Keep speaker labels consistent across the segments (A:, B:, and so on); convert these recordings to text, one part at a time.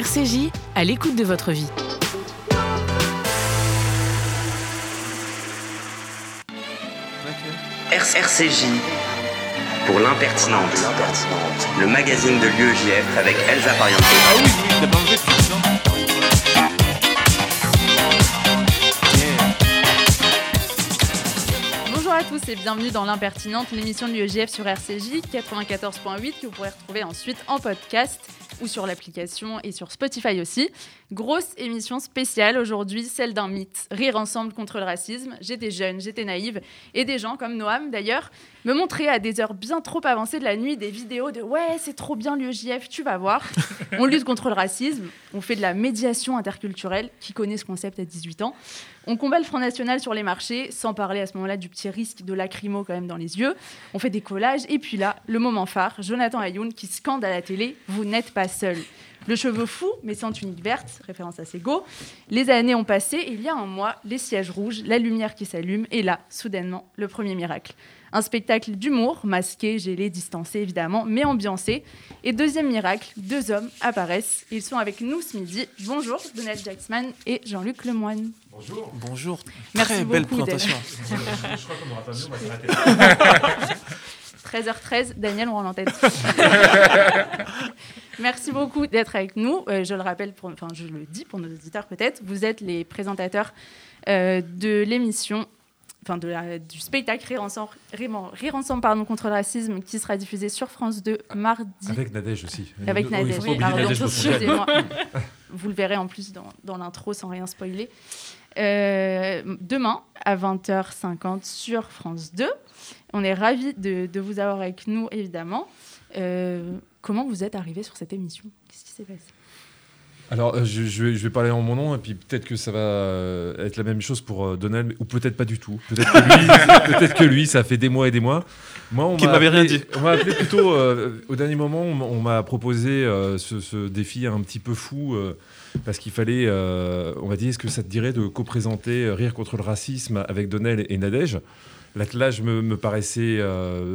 A: RCJ, à l'écoute de votre vie.
B: RCJ pour l'impertinente. Le magazine de l'UEJF avec Elsa Pariente.
C: Ah oui, t'as pas enlevé.
D: Bonjour à tous et bienvenue dans l'impertinente, l'émission de l'UEJF sur RCJ 94.8 que vous pourrez retrouver ensuite en podcast ou sur l'application et sur Spotify aussi. Grosse émission spéciale aujourd'hui, celle d'un mythe. Rire ensemble contre le racisme. J'étais jeune, j'étais naïve et des gens comme Noam d'ailleurs me montraient à des heures bien trop avancées de la nuit des vidéos de ouais c'est trop bien l'UEJF, tu vas voir. On lutte contre le racisme, on fait de la médiation interculturelle. Qui connaît ce concept à 18 ans on combat le Front National sur les marchés, sans parler à ce moment-là du petit risque de lacrymo quand même dans les yeux. On fait des collages. Et puis là, le moment phare, Jonathan Ayoun qui scande à la télé « Vous n'êtes pas seul ». Le cheveu fou, mais sans tunique verte, référence à Sego. Les années ont passé et il y a un mois, les sièges rouges, la lumière qui s'allume, et là, soudainement, le premier miracle. Un spectacle d'humour, masqué, gelé, distancé évidemment, mais ambiancé. Et deuxième miracle, deux hommes apparaissent. Ils sont avec nous ce midi. Bonjour, Donald Jacksman et Jean-Luc Lemoine.
C: Bonjour. Bonjour.
D: Merci
C: Très belle
D: beaucoup,
C: présentation.
E: Je crois qu'on n'aura pas mieux, on va s'arrêter.
D: 13h13, Daniel, on rend l'antenne. Merci beaucoup d'être avec nous. Euh, je le rappelle, pour, enfin je le dis pour nos auditeurs peut-être, vous êtes les présentateurs euh, de l'émission, enfin de la- du spectacle Rire ensemble, Rire en- Rire ensemble pardon, contre le racisme qui sera diffusé sur France 2 mardi.
E: Avec Nadège aussi.
D: Avec
E: Oui, il
D: Nadège.
E: oublier
D: Pardon,
E: Nadège.
D: Vous le verrez en plus dans, dans l'intro sans rien spoiler. Euh, demain à 20h50 sur France 2. On est ravis de, de vous avoir avec nous, évidemment. Euh, comment vous êtes arrivé sur cette émission? Qu'est-ce qui s'est passé?
E: Alors, euh, je, je vais, je vais parler en mon nom, et puis peut-être que ça va euh, être la même chose pour euh, Donald, ou peut-être pas du tout. Peut-être que, lui, peut-être que lui, ça fait des mois et des mois. Moi, on
C: m'avait rien dit.
E: On m'a appelé plutôt, euh, au dernier moment, on m'a- proposé euh, ce, ce défi un petit peu fou, euh, parce qu'il fallait, on m'a dit, est-ce que ça te dirait de co-présenter Rire contre le racisme avec Donald et Nadège? L'attelage me, me paraissait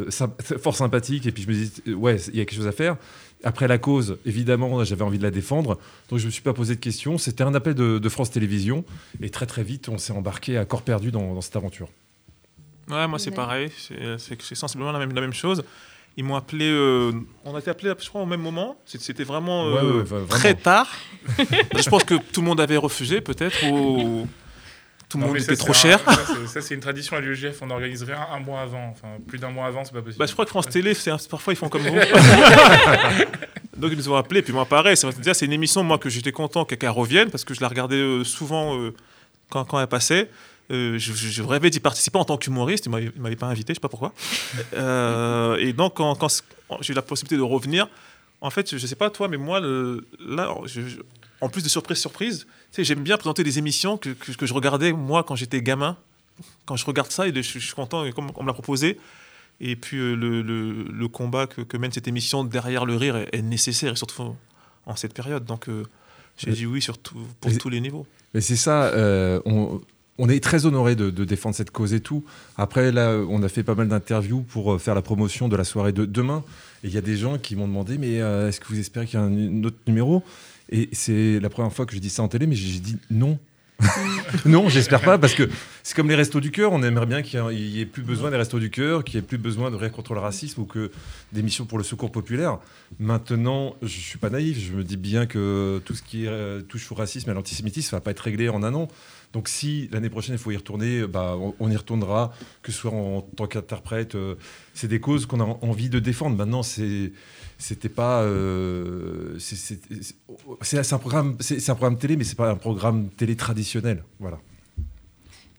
E: symp- fort sympathique, et puis je me dis, ouais, il y a quelque chose à faire. Après la cause, évidemment, j'avais envie de la défendre, donc je ne me suis pas posé de questions. C'était un appel de, de France Télévisions, et très très vite, on s'est embarqué à corps perdu dans, dans cette aventure.
C: Ouais, moi c'est pareil. C'est- c'est sensiblement la même, la même chose. Ils m'ont appelé. euh, on a été appelé, je crois, au même moment. C'était vraiment,
E: Ouais,
C: euh,
E: ouais, ouais, vraiment.
C: très tard. je pense que tout le monde avait refusé, peut-être, ou tout le monde était trop cher.
F: ça, c'est- une tradition à l'UEGF. On organiserait un, un mois avant. Enfin, plus d'un mois avant, c'est pas possible.
C: Bah, je crois que France Télé, parfois ils font comme vous. Donc ils nous ont appelés, puis moi pareil, c'est une émission moi que j'étais content que- qu'elle revienne parce que je la regardais euh, souvent euh, quand, quand elle passait. Euh, je, rêvais d'y participer en tant qu'humoriste, ils ils m'avaient pas invité, je sais pas pourquoi. Euh, et donc quand, quand j'ai eu la possibilité de revenir, en fait je, je sais pas toi, mais moi le- là, je- je- en plus de surprise surprise, tu sais, j'aime bien présenter des émissions que, que- que je regardais moi quand j'étais gamin. Quand je regarde ça, et je, je suis content, et comme on me l'a proposé, et puis euh, le, le- le combat que, que mène cette émission derrière le rire est, est nécessaire, et surtout en cette période. Donc euh, j'ai dit oui sur tout- pour
E: Mais-
C: tous les niveaux.
E: Mais c'est ça, euh, on, on est très honoré de, de défendre cette cause et tout. Après, là, on a fait pas mal d'interviews pour faire la promotion de la soirée de demain. Et il y a des gens qui m'ont demandé, mais est-ce que vous espérez qu'il y a un, un autre numéro? Et c'est la première fois que je dis ça en télé, mais j'ai dit non. non, j'espère pas, parce que c'est comme les restos du cœur. On aimerait bien qu'il n'y ait plus besoin des restos du cœur, qu'il n'y ait plus besoin de rire contre le racisme ou que d'émissions pour le secours populaire. Maintenant, je suis pas naïf. Je me dis bien que tout ce qui euh, touche au racisme et à l'antisémitisme va pas être réglé en un an. Donc si l'année prochaine il faut y retourner, bah, on, y retournera, que ce soit en, tant qu'interprète. euh, c'est des causes qu'on a en- envie de défendre. Maintenant, c'est c'était pas euh, c'est- un programme c'est c'est un programme télé, mais c'est pas un programme télé traditionnel. Voilà.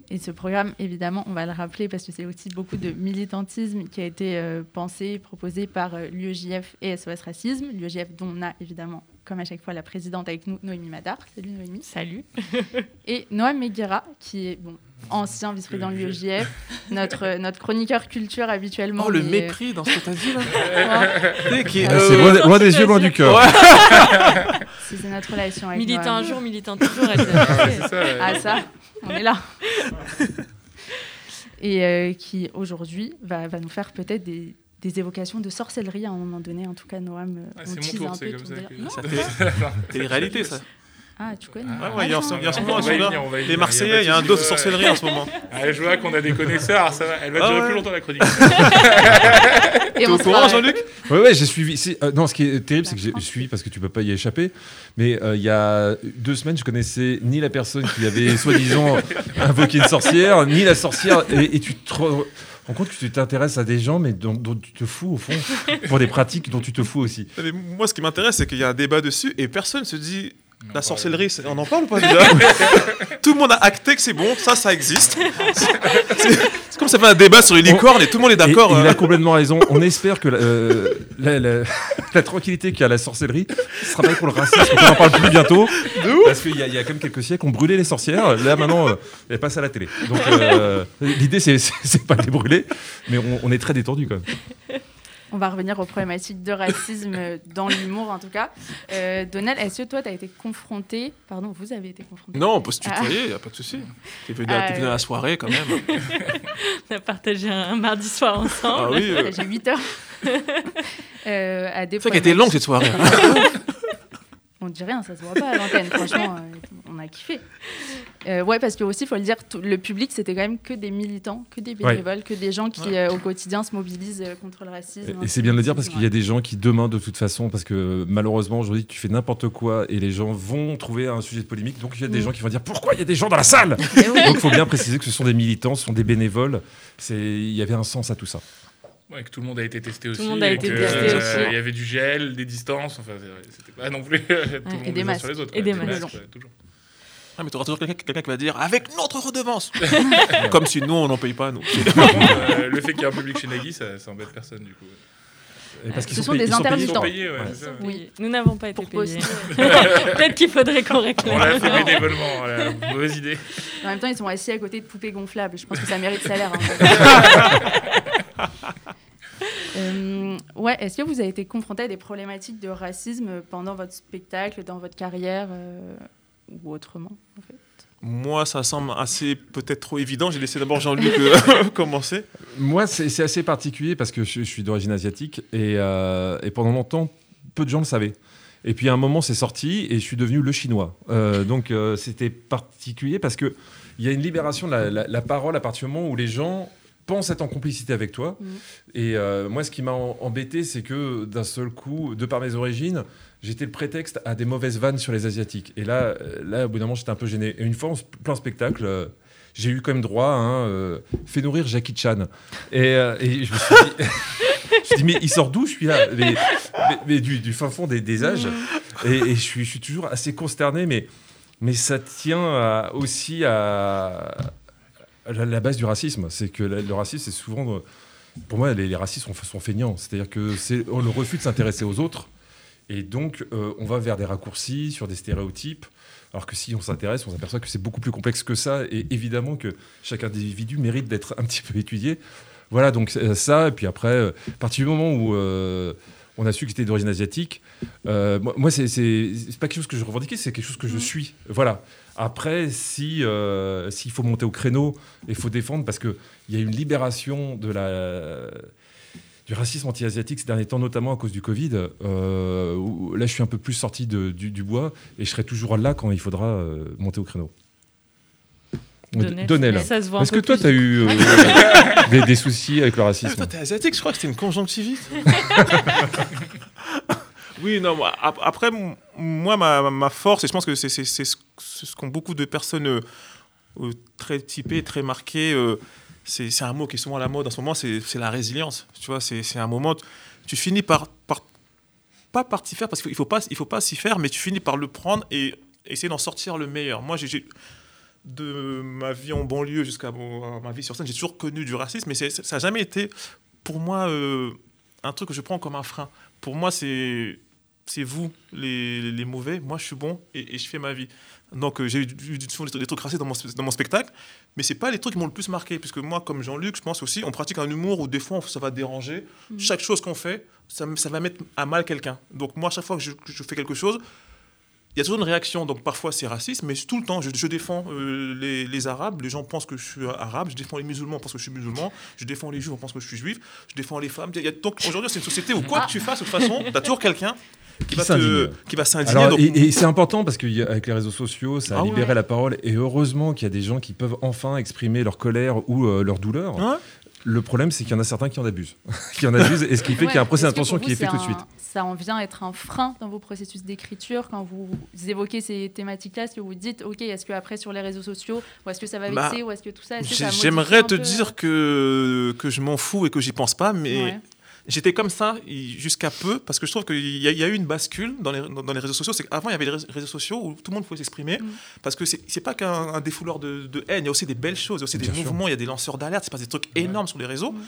D: Et ce programme, évidemment, on va le rappeler parce que c'est aussi beaucoup de militantisme qui a été euh, pensé, proposé par euh, l'UEJF et SOS Racisme. L'UEJF dont on a évidemment, comme à chaque fois, la présidente avec nous, Noémie Madar. Salut Noémie.
A: Salut.
D: Et Noam Meguera, qui est bon, ancien vice-président de l'UEJF, notre, euh, notre chroniqueur culture habituellement.
C: Oh le
D: mais,
C: mépris dans ce que t'as dit là.
D: ouais,
C: Tu sais, qui est,
D: Ah,
C: euh,
E: c'est loin, loin des yeux, loin du cœur.
D: c'est c'est notre relation avec
A: Militant
D: Noam.
A: un jour, militant toujours. elle-
F: Ah, c'est ça, ouais.
D: Ah ça, on est là. et euh, qui aujourd'hui va, va nous faire peut-être des, des évocations de sorcellerie à un moment donné. En tout cas, Noam, euh,
F: Ah,
D: on
F: c'est mon
D: tease
F: tour,
D: un
F: c'est
D: peu
F: comme ça
D: délire.
F: que-
D: Non
C: Ça fait télé-réalité, ça.
D: Ah, tu connais
F: Ah,
C: Ouais, ouais, il y a en ce- il y a en ce moment, Les Marseillais, il y a un dos
F: de
C: sorcellerie en ce moment.
F: Ah, je vois qu'on a des connaisseurs, ça va. Elle va
C: Ah
F: durer plus longtemps la chronique.
D: Et
C: T'es
D: on
C: courant, Jean-Luc?
E: Ouais, ouais, j'ai suivi. euh, non, ce qui est terrible, c'est que j'ai suivi parce que tu peux pas y échapper. Mais euh, il y a deux semaines, je connaissais ni la personne qui avait soi-disant invoqué une sorcière, ni la sorcière. Et, et tu te re- rends compte que tu t'intéresses à des gens, mais dont, dont tu te fous au fond, pour des pratiques dont tu te fous aussi.
C: Mais Moi, ce qui m'intéresse, c'est qu'il y a un débat dessus et personne se dit La sorcellerie, c'est- on en parle ou pas déjà Tout le monde a acté que c'est bon, ça, ça existe. C'est c'est comme ça fait un débat sur les licornes et tout le monde est d'accord.
E: Et- et il
C: euh.
E: a complètement raison. On espère que la, euh, la, la- la tranquillité qu'il y a à la sorcellerie ce sera pas pour le racisme, qu'on n'en parle plus bientôt. Parce qu'il y, y a quand même quelques siècles, on brûlait les sorcières. Là, maintenant, euh, elles passent à la télé. Donc, euh, l'idée, c'est- c'est c'est pas de les brûler, mais on, on est très détendu quand même.
D: On va revenir aux problématiques de racisme dans l'humour, en tout cas. Euh, Donald, est-ce que toi, tu as été confronté... Pardon, vous avez été confronté?
C: Non, on peut se tutoyer, il n'y a pas de souci. T'es venu, à-
D: Ah,
C: t'es venu à la soirée quand même.
A: On a partagé un mardi soir ensemble.
C: Ah oui, euh,
D: J'ai 8 heures. euh,
C: c'est vrai qu'elle était longue cette soirée.
D: On dit rien, ça se voit pas à l'antenne. Franchement, euh, a kiffé. Euh, ouais, parce que aussi, il faut le dire, tout- le public, c'était quand même que des militants, que des bénévoles, que des gens qui,
C: Ouais.
D: euh, au quotidien, se mobilisent euh, contre le racisme.
E: Et, c'est bien de le dire parce qu'il y a des gens qui, demain, de toute façon, parce que malheureusement, aujourd'hui, tu fais n'importe quoi et les gens vont trouver un sujet de polémique. Donc, il y a des
D: Mm.
E: gens qui vont dire pourquoi il y a des gens dans la salle?
D: Oui.
E: Donc, il faut bien préciser que ce sont des militants, ce sont des bénévoles. Il y avait un sens à tout ça.
F: Ouais, que tout le monde a été testé aussi.
A: le monde a
F: et
A: été
F: que,
A: testé
F: euh,
A: aussi.
F: Il y avait du gel, des distances. Enfin, c'était pas non plus tout le monde
D: et des masques.
F: sur les autres.
A: Et des masques.
F: ouais, toujours.
C: Ah, mais tu auras toujours quelqu'un quelqu'un qui va dire avec notre redevance. Comme si nous, on n'en paye pas, nous.
F: Euh, le fait qu'il y ait un public chez Nagui, ça, ça embête personne du coup.
E: Et parce
D: Ce
E: qu'ils
D: sont
E: payés-
D: des
E: ils sont payés
F: Ils sont
D: intermittents.
F: payés, ouais,
E: Ouais.
F: c'est ça.
A: Oui, nous n'avons pas été
D: Pour
A: payés. Peut-être qu'il faudrait qu'on
F: On l'a
A: réclame.
F: fait bénévolement, voilà. mauvaise idée.
D: En même temps, ils sont assis à côté de poupées gonflables. Je pense que ça mérite salaire. hein. Euh, ouais, est-ce que vous avez été confronté à des problématiques de racisme pendant votre spectacle, dans votre carrière euh, ou autrement en fait
C: Moi, ça semble assez peut-être trop évident. J'ai laissé d'abord Jean-Luc euh, commencer.
E: Moi, c'est c'est assez particulier parce que je, je suis d'origine asiatique et, euh, et pendant longtemps, peu de gens le savaient. Et puis à un moment, c'est sorti et je suis devenu le chinois. Euh, donc euh, c'était particulier parce que il y a une libération de la, la- la parole à partir du moment où les gens pensent être en complicité avec toi.
D: Mhm.
E: Et euh, moi, ce qui m'a embêté, c'est que d'un seul coup, de par mes origines, j'étais le prétexte à des mauvaises vannes sur les asiatiques. Et là, euh, là au bout d'un moment, j'étais un peu gêné. Et une fois, en plein spectacle. euh, j'ai eu quand même droit à un euh, fait nourrir Jackie Chan. Et, et je me suis dit, je dit, mais il sort d'où je suis là mais, mais- mais du, du fin fond des, des âges. Et, et je, suis, je suis toujours assez consterné, mais, mais ça tient à- aussi à la, la base du racisme. C'est que la- le racisme, c'est souvent. euh, Pour moi, les, les racistes sont, sont feignants. C'est-à-dire que c'est le refus de s'intéresser aux autres. Et donc, euh, on va vers des raccourcis, sur des stéréotypes. Alors que si on s'intéresse, on s'aperçoit que c'est beaucoup plus complexe que ça. Et évidemment que chaque individu mérite d'être un petit peu étudié. Voilà, donc euh, ça. Et puis après, à partir du moment où euh, on a su que c'était d'origine asiatique, euh, moi, moi, c'est pas quelque chose que je revendiquais, c'est quelque chose que je suis. Voilà. Après, si euh, s'il faut monter au créneau et il faut défendre, parce qu'il y a une libération de la du racisme anti-asiatique ces derniers temps, notamment à cause du Covid. euh, où- là, je suis un peu plus sorti de- du, du bois et je serai toujours là quand il faudra euh, monter au créneau.
A: Donnel.
E: Donnel.
A: Ça se voit un
E: Est-ce que toi, tu as eu euh, des, des soucis avec le
C: Ah,
E: racisme
C: toi, t'es asiatique, je crois que c'était une conjonctivite. oui, non, après, moi, ma, force, et je pense que c'est ce qu'ont beaucoup de personnes euh, euh, très typées, très marquées, euh, c'est un mot qui est souvent à la mode en ce moment, c'est la résilience. Tu vois, c'est un moment, tu- finis par, par pas par t'y faire, parce qu'il ne faut pas, il faut pas s'y faire, mais tu finis par le prendre et essayer d'en sortir le meilleur. Moi, j'ai- de ma vie en banlieue jusqu'à ma vie sur scène, j'ai toujours connu du racisme, mais ça n'a jamais été pour moi euh, un truc que je prends comme un frein. Pour moi, c'est c'est vous les, les mauvais, moi je suis bon et, et je fais ma vie. Donc euh, j'ai eu des trucs, racistes dans mon, dans mon spectacle, mais c'est pas les trucs qui m'ont le plus marqué, puisque moi, comme Jean-Luc, je pense aussi, on pratique un humour où des fois ça va déranger.
D: Mhm.
C: Chaque chose qu'on fait, ça, va mettre à mal quelqu'un. Donc moi, à chaque fois que je, fais quelque chose, il y a toujours une réaction, donc parfois c'est raciste, mais tout le temps, je, je défends euh, les, les Arabes, les gens pensent que je suis arabe, je défends les musulmans, pense que je suis musulman, je défends les juifs, on pense que je suis juif, je défends les femmes. Y a- donc aujourd'hui, c'est une société où quoi que tu fasses, de toute façon, tu as toujours quelqu'un qui,
E: Qui
C: va s'indigner.
E: Alors,
C: donc-
E: et, et c'est important parce qu'avec les réseaux sociaux, ça a
C: Ah ouais.
E: libéré la parole. Et heureusement qu'il y a des gens qui peuvent enfin exprimer leur colère ou euh, leur douleur.
C: Ouais.
E: Le problème, c'est qu'il y en a certains qui en abusent. qui en abusent, et ce qui fait qu'il y a un
D: Ouais,
E: procès
D: que
E: d'intention qui est fait tout de suite.
D: Ça en vient être un frein dans vos processus d'écriture quand vous évoquez ces thématiques-là? Est-ce que vous dites, OK, est-ce qu'après sur les réseaux sociaux, ou est-ce que ça va
C: Bah,
D: vexer, ou est-ce que tout ça, que
C: J'aimerais te
D: peu-
C: dire que, que je m'en fous et que j'y pense pas, mais
D: Ouais.
C: J'étais comme ça jusqu'à peu, parce que je trouve qu'il y, a- il y a eu une bascule dans les, dans, dans les réseaux sociaux. C'est qu'avant, il y avait les ré- réseaux sociaux où tout le monde pouvait s'exprimer,
D: Mm.
C: parce que c'est pas qu'un un défouloir de, de haine, il y a aussi des belles choses, il y a aussi des
E: sûr.
C: mouvements, il y a des lanceurs d'alerte, c'est pas des trucs énormes sur les réseaux.
D: Mm.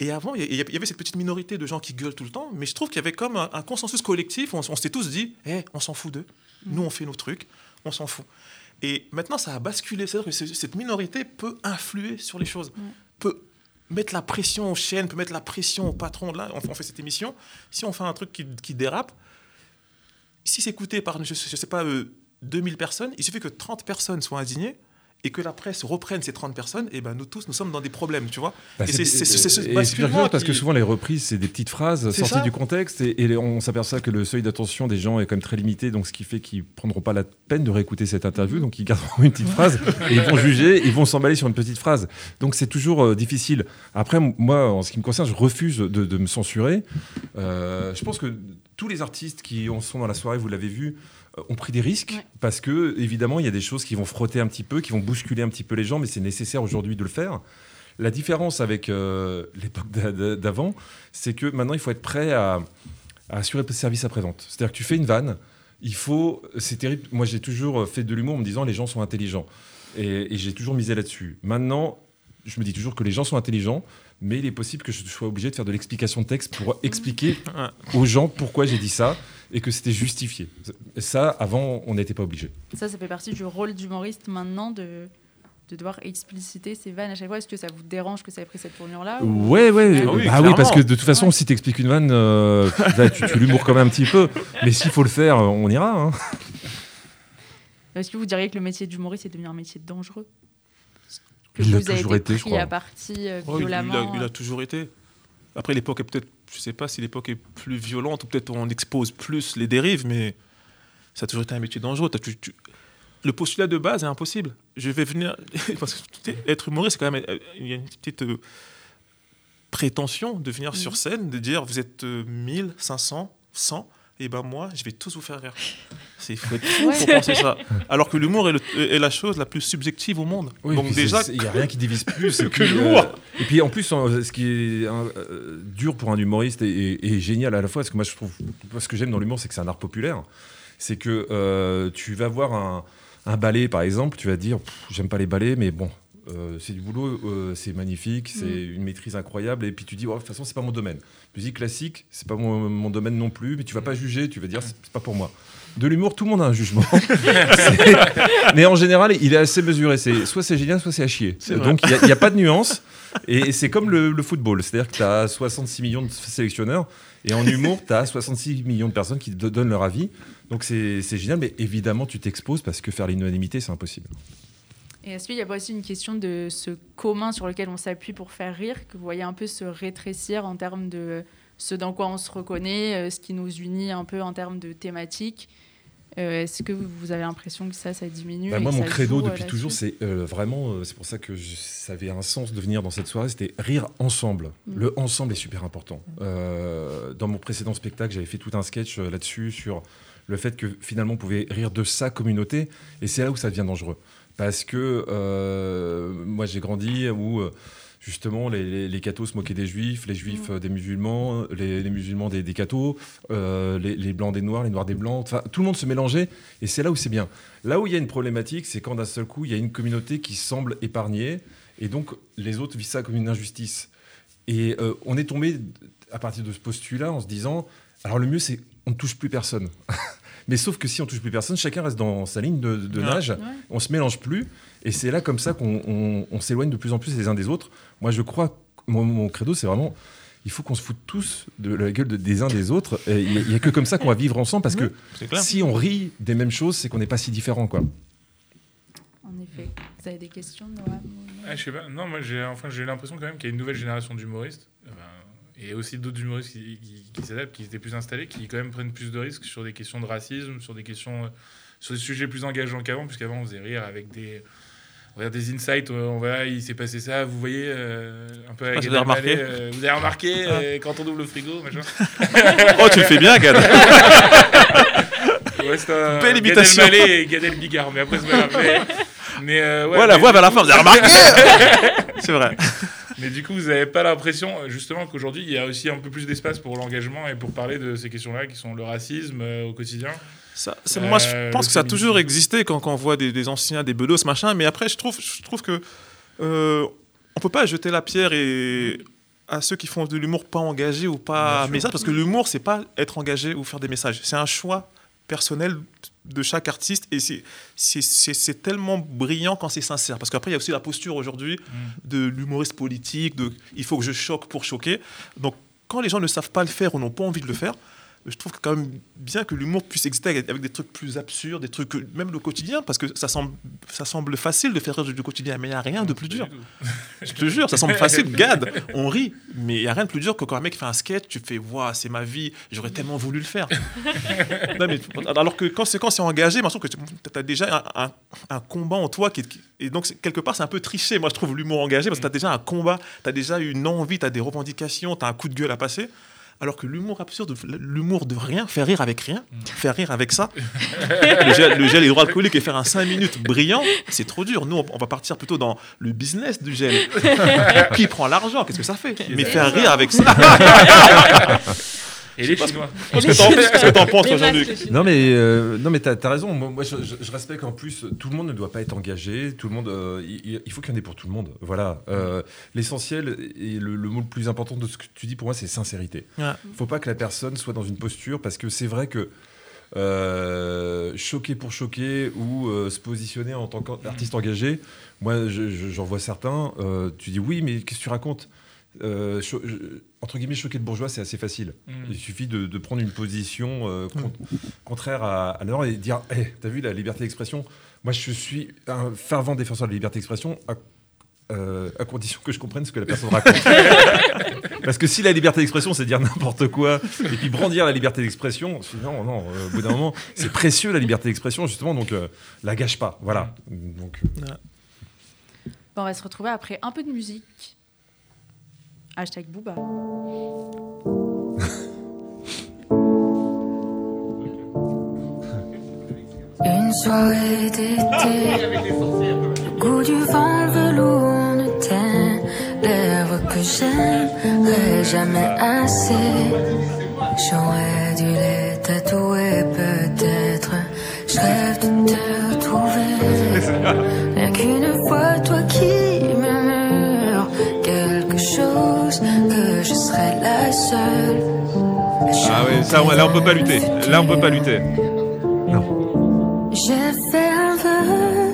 C: Et avant, il y avait cette petite minorité de gens qui gueulent tout le temps, mais je trouve qu'il y avait comme un, un consensus collectif. On, on s'était tous dit, Eh, on s'en fout d'eux. Nous, on fait nos trucs, on s'en fout. Et maintenant, ça a basculé. C'est-à-dire que ce- cette minorité peut influer sur les choses, peut mettre la pression aux chaînes, peut mettre la pression au patron. Là, on, on fait cette émission. Si on fait un truc qui, dérape, si c'est écouté par, je ne sais pas, euh, 2000 personnes, il suffit que 30 personnes soient indignées et que la presse reprenne ces 30 personnes, et ben nous tous, nous sommes dans des problèmes, tu vois.
E: Bah,
C: Et c'est-
E: super parce que souvent les reprises c'est des petites phrases sorties
C: ça.
E: du contexte et, et on s'aperçoit que le seuil d'attention des gens est quand même très limité donc ce qui fait qu'ils prendront pas la peine de réécouter cette interview donc ils garderont une petite phrase et ils vont juger ils vont s'emballer sur une petite phrase donc c'est toujours euh, difficile après moi en ce qui me concerne je refuse de, de me censurer Euh, je pense que tous les artistes qui sont dans la soirée vous l'avez vu ont pris des risques
D: Ouais.
E: parce que évidemment il y a des choses qui vont frotter un petit peu qui vont bousculer un petit peu les gens mais c'est nécessaire aujourd'hui de le faire la différence avec euh, l'époque d'a- d'a- d'avant, c'est que maintenant, il faut être prêt à, à assurer le service après-vente. C'est-à-dire que tu fais une vanne, il faut... C'est terrible. Moi, j'ai toujours fait de l'humour en me disant les gens sont intelligents. Et, et j'ai toujours misé là-dessus. Maintenant, je me dis toujours que les gens sont intelligents, mais il est possible que je sois obligé de faire de l'explication de texte pour expliquer aux gens pourquoi j'ai dit ça et que c'était justifié. Et ça, avant, on n'était pas obligé.
D: Ça, ça fait partie du rôle d'humoriste maintenant de, de devoir expliciter ses vannes à chaque fois. Est-ce que ça vous dérange que ça ait pris cette tournure-là ou-
E: Ouais, ouais.
C: Ah oui,
E: bah oui, parce que de toute façon,
D: Ouais.
E: si t'expliques une vanne, euh, là, tu, tu l'humour quand même un petit peu. Mais s'il faut le faire, on ira. hein.
D: Est-ce que vous diriez que le métier d'humoriste est devenu un métier dangereux? Que
E: Il l'a
D: vous avez
E: toujours
D: été
E: je crois.
D: à partie euh,
C: Oh, il, il
D: violemment
C: a, il a toujours été. Après, l'époque est peut-être, je sais pas si l'époque est plus violente ou peut-être on expose plus les dérives, mais ça a toujours été un métier dangereux. Tu- tu- Le postulat de base est impossible. Je vais venir. Parce que être humoriste, c'est quand même. euh, Il y a une petite euh, prétention de venir sur scène, de dire vous êtes euh, 1000, 500, 100, et ben moi, je vais tous vous faire rire. C'est fou
D: Ouais.
C: pour penser ça. Alors que l'humour est, le- est la chose la plus subjective au monde.
E: Oui,
C: Donc déjà,
E: il n'y a rien qui divise plus. et
C: Que
E: puis,
C: l'humour.
E: et puis en plus, euh, ce qui est euh, dur pour un humoriste et, et- et génial à la fois, parce que moi je trouve, moi, ce que j'aime dans l'humour, c'est que c'est un art populaire. C'est que euh, tu vas voir un, un ballet, par exemple, tu vas dire, j'aime pas les ballets, mais bon. Euh, c'est du boulot, euh, c'est magnifique, c'est
D: Mm.
E: une maîtrise incroyable. Et puis tu dis, oh, de toute façon, c'est pas mon domaine. Musique classique, c'est pas mon, mon domaine non plus. Mais tu vas pas juger, tu vas dire, c'est pas pour moi. De l'humour, tout le monde a un jugement. Mais en général, il est assez mesuré. C'est soit c'est génial, soit c'est à chier. Donc il n'y a, pas de nuance. Et c'est comme le, le football. C'est-à-dire que tu as 66 millions de sélectionneurs. Et en humour, tu as 66 millions de personnes qui te donnent leur avis. Donc c'est c'est génial. Mais évidemment, tu t'exposes parce que faire l'unanimité, c'est impossible.
D: Et est-ce qu'il n'y a pas aussi une question de ce commun sur lequel on s'appuie pour faire rire, que vous voyez un peu se rétrécir en termes de ce dans quoi on se reconnaît, euh, ce qui nous unit un peu en termes de thématiques? Euh, Est-ce que vous avez l'impression que ça, ça diminue
E: Bah, moi, mon credo depuis toujours, c'est euh, vraiment, c'est pour ça que je- ça avait un sens de venir dans cette soirée, c'était rire ensemble.
D: Mm.
E: Le ensemble est super important. Euh, dans mon précédent spectacle, j'avais fait tout un sketch là-dessus sur le fait que finalement on pouvait rire de sa communauté, et c'est là où ça devient dangereux. Parce que euh, moi j'ai grandi où euh, justement les, les, les cathos se moquaient des juifs, les juifs
D: Mm.
E: euh, des musulmans, les, les musulmans des, des cathos, euh, les, les blancs des noirs, les noirs des blancs, enfin tout le monde se mélangeait, et c'est là où c'est bien. Là où il y a une problématique, c'est quand d'un seul coup il y a une communauté qui semble épargnée, et donc les autres vivent ça comme une injustice. Et euh, on est tombé à partir de ce postulat en se disant, alors le mieux c'est on ne touche plus personne. Mais sauf que si on touche plus personne, chacun reste dans sa ligne de, de
C: Ouais.
E: nage,
D: Ouais.
E: on se mélange plus, et c'est là comme ça qu'on on- on s'éloigne de plus en plus les uns des autres. Moi je crois, mon, mon credo c'est vraiment, il faut qu'on se foute tous de la gueule de- des uns des autres. Il n'y a, que comme ça qu'on va vivre ensemble parce que si on rit des mêmes choses, c'est qu'on n'est pas si différents. Quoi.
D: En effet. Vous avez des questions, Noam
F: Ah, je sais pas. Non, moi j'ai enfin, j'ai l'impression quand même qu'il y a une nouvelle génération d'humoristes. Enfin, et aussi d'autres humoristes qui, qui, qui s'adaptent, qui étaient plus installés, qui quand même prennent plus de risques sur des questions de racisme, sur des questions, euh, sur des sujets plus engageants qu'avant, puisqu'avant on faisait rire avec des, on va dire des insights. euh, On va, il s'est passé ça. Vous voyez euh, un peu avec
C: Ah, vous
F: Gad
C: avez remarqué
F: euh, vous avez remarqué euh, quand on ouvre le frigo, machin.
C: Oh, tu le fais bien, Gad.
F: Ouais, un
C: Belle
F: Gad
C: imitation.
F: Elmaleh et Gad El Bigard, mais après c'est pas grave. Mais, mais, euh, ouais,
C: Ouais, la
F: mais-
C: voix vers la fin, vous avez remarqué C'est vrai.
F: Mais du coup, vous n'avez pas l'impression, justement, qu'aujourd'hui, il y a aussi un peu plus d'espace pour l'engagement et pour parler de ces questions-là, qui sont le racisme euh, au quotidien.
C: Ça, moi, je
F: Euh,
C: pense que ça a toujours existé quand, quand on voit des, des anciens, des bedos, machin. Mais après, je trouve, je trouve que euh, on peut pas jeter la pierre et à ceux qui font de l'humour pas engagé ou pas message, parce que l'humour, c'est pas être engagé ou faire des messages. C'est un choix personnel de chaque artiste et c'est- tellement brillant quand c'est sincère. Parce qu'après, il y a aussi la posture aujourd'hui de l'humoriste politique, de il faut que je choque pour choquer. Donc, quand les gens ne savent pas le faire ou n'ont pas envie de le faire, je trouve quand même bien que l'humour puisse exister avec, des trucs plus absurdes, des trucs, même le quotidien, parce que ça semble, ça semble facile de faire rire du, quotidien, mais il n'y a rien de plus dur. Je te jure, ça semble facile, gad, on rit, mais il n'y a rien de plus dur que quand un mec fait un sketch, tu fais, waouh, c'est ma vie, j'aurais tellement voulu le faire. Non, mais- alors que quand c'est quand c'est engagé, je trouve que tu as déjà un, un- un combat en toi, qui, qui- et donc quelque part, c'est un peu triché, moi, je trouve, l'humour engagé, parce que tu as déjà un combat, tu as déjà une envie, tu as des revendications, tu as un coup de gueule à passer. Alors que l'humour absurde, l'humour de rien, faire rire avec rien, faire rire avec ça, le gel, le gel hydroalcoolique et faire un 5 minutes brillant, c'est trop dur. Nous, on, on va partir plutôt dans le business du gel. Qui prend l'argent Qu'est-ce que ça fait? Mais faire rire avec ça.
F: Et les Chinois.
C: Qu'est-ce que t'en- penses, Jean-Luc
E: Non mais euh, non mais t'as as raison. Moi, moi, je, je- je respecte en plus. Tout le monde ne doit pas être engagé. Tout le monde. euh, il, il faut qu'il y en ait pour tout le monde. Voilà. Euh, L'essentiel et le, le mot le plus important de ce que tu dis pour moi, c'est sincérité.
C: Ouais.
E: Faut pas que la personne soit dans une posture parce que c'est vrai que. euh, choquer pour choquer ou euh, se positionner en tant qu'artiste engagé, moi je- je- j'en vois certains, euh, tu dis oui mais qu'est-ce que tu racontes? Euh, je- entre guillemets, choquer le bourgeois, c'est assez facile.
F: Mm.
E: Il suffit de, de prendre une position euh, con- contraire à, à la norme et dire Eh, T'as vu la liberté d'expression? Moi, je suis un fervent défenseur de la liberté d'expression à, euh, à condition que je comprenne ce que la personne raconte. Parce que si la liberté d'expression, c'est dire n'importe quoi et puis brandir la liberté d'expression, non, non, euh, au bout d'un moment, c'est précieux la liberté d'expression, justement, donc euh, la gâche pas. Voilà. Donc, euh,
D: Bon, on va se retrouver après un peu de musique. Hashtag Booba.
G: Une soirée d'été, le goût du vent, velours de tes lèvres que j'aimerais jamais assez. J'aurais dû les tatouer peut-être. Je rêve de te retrouver. Rien qu'une seule.
C: Ah oui, ça, là, on peut pas lutter. Là, on peut pas lutter.
G: J'ai fait un vœu,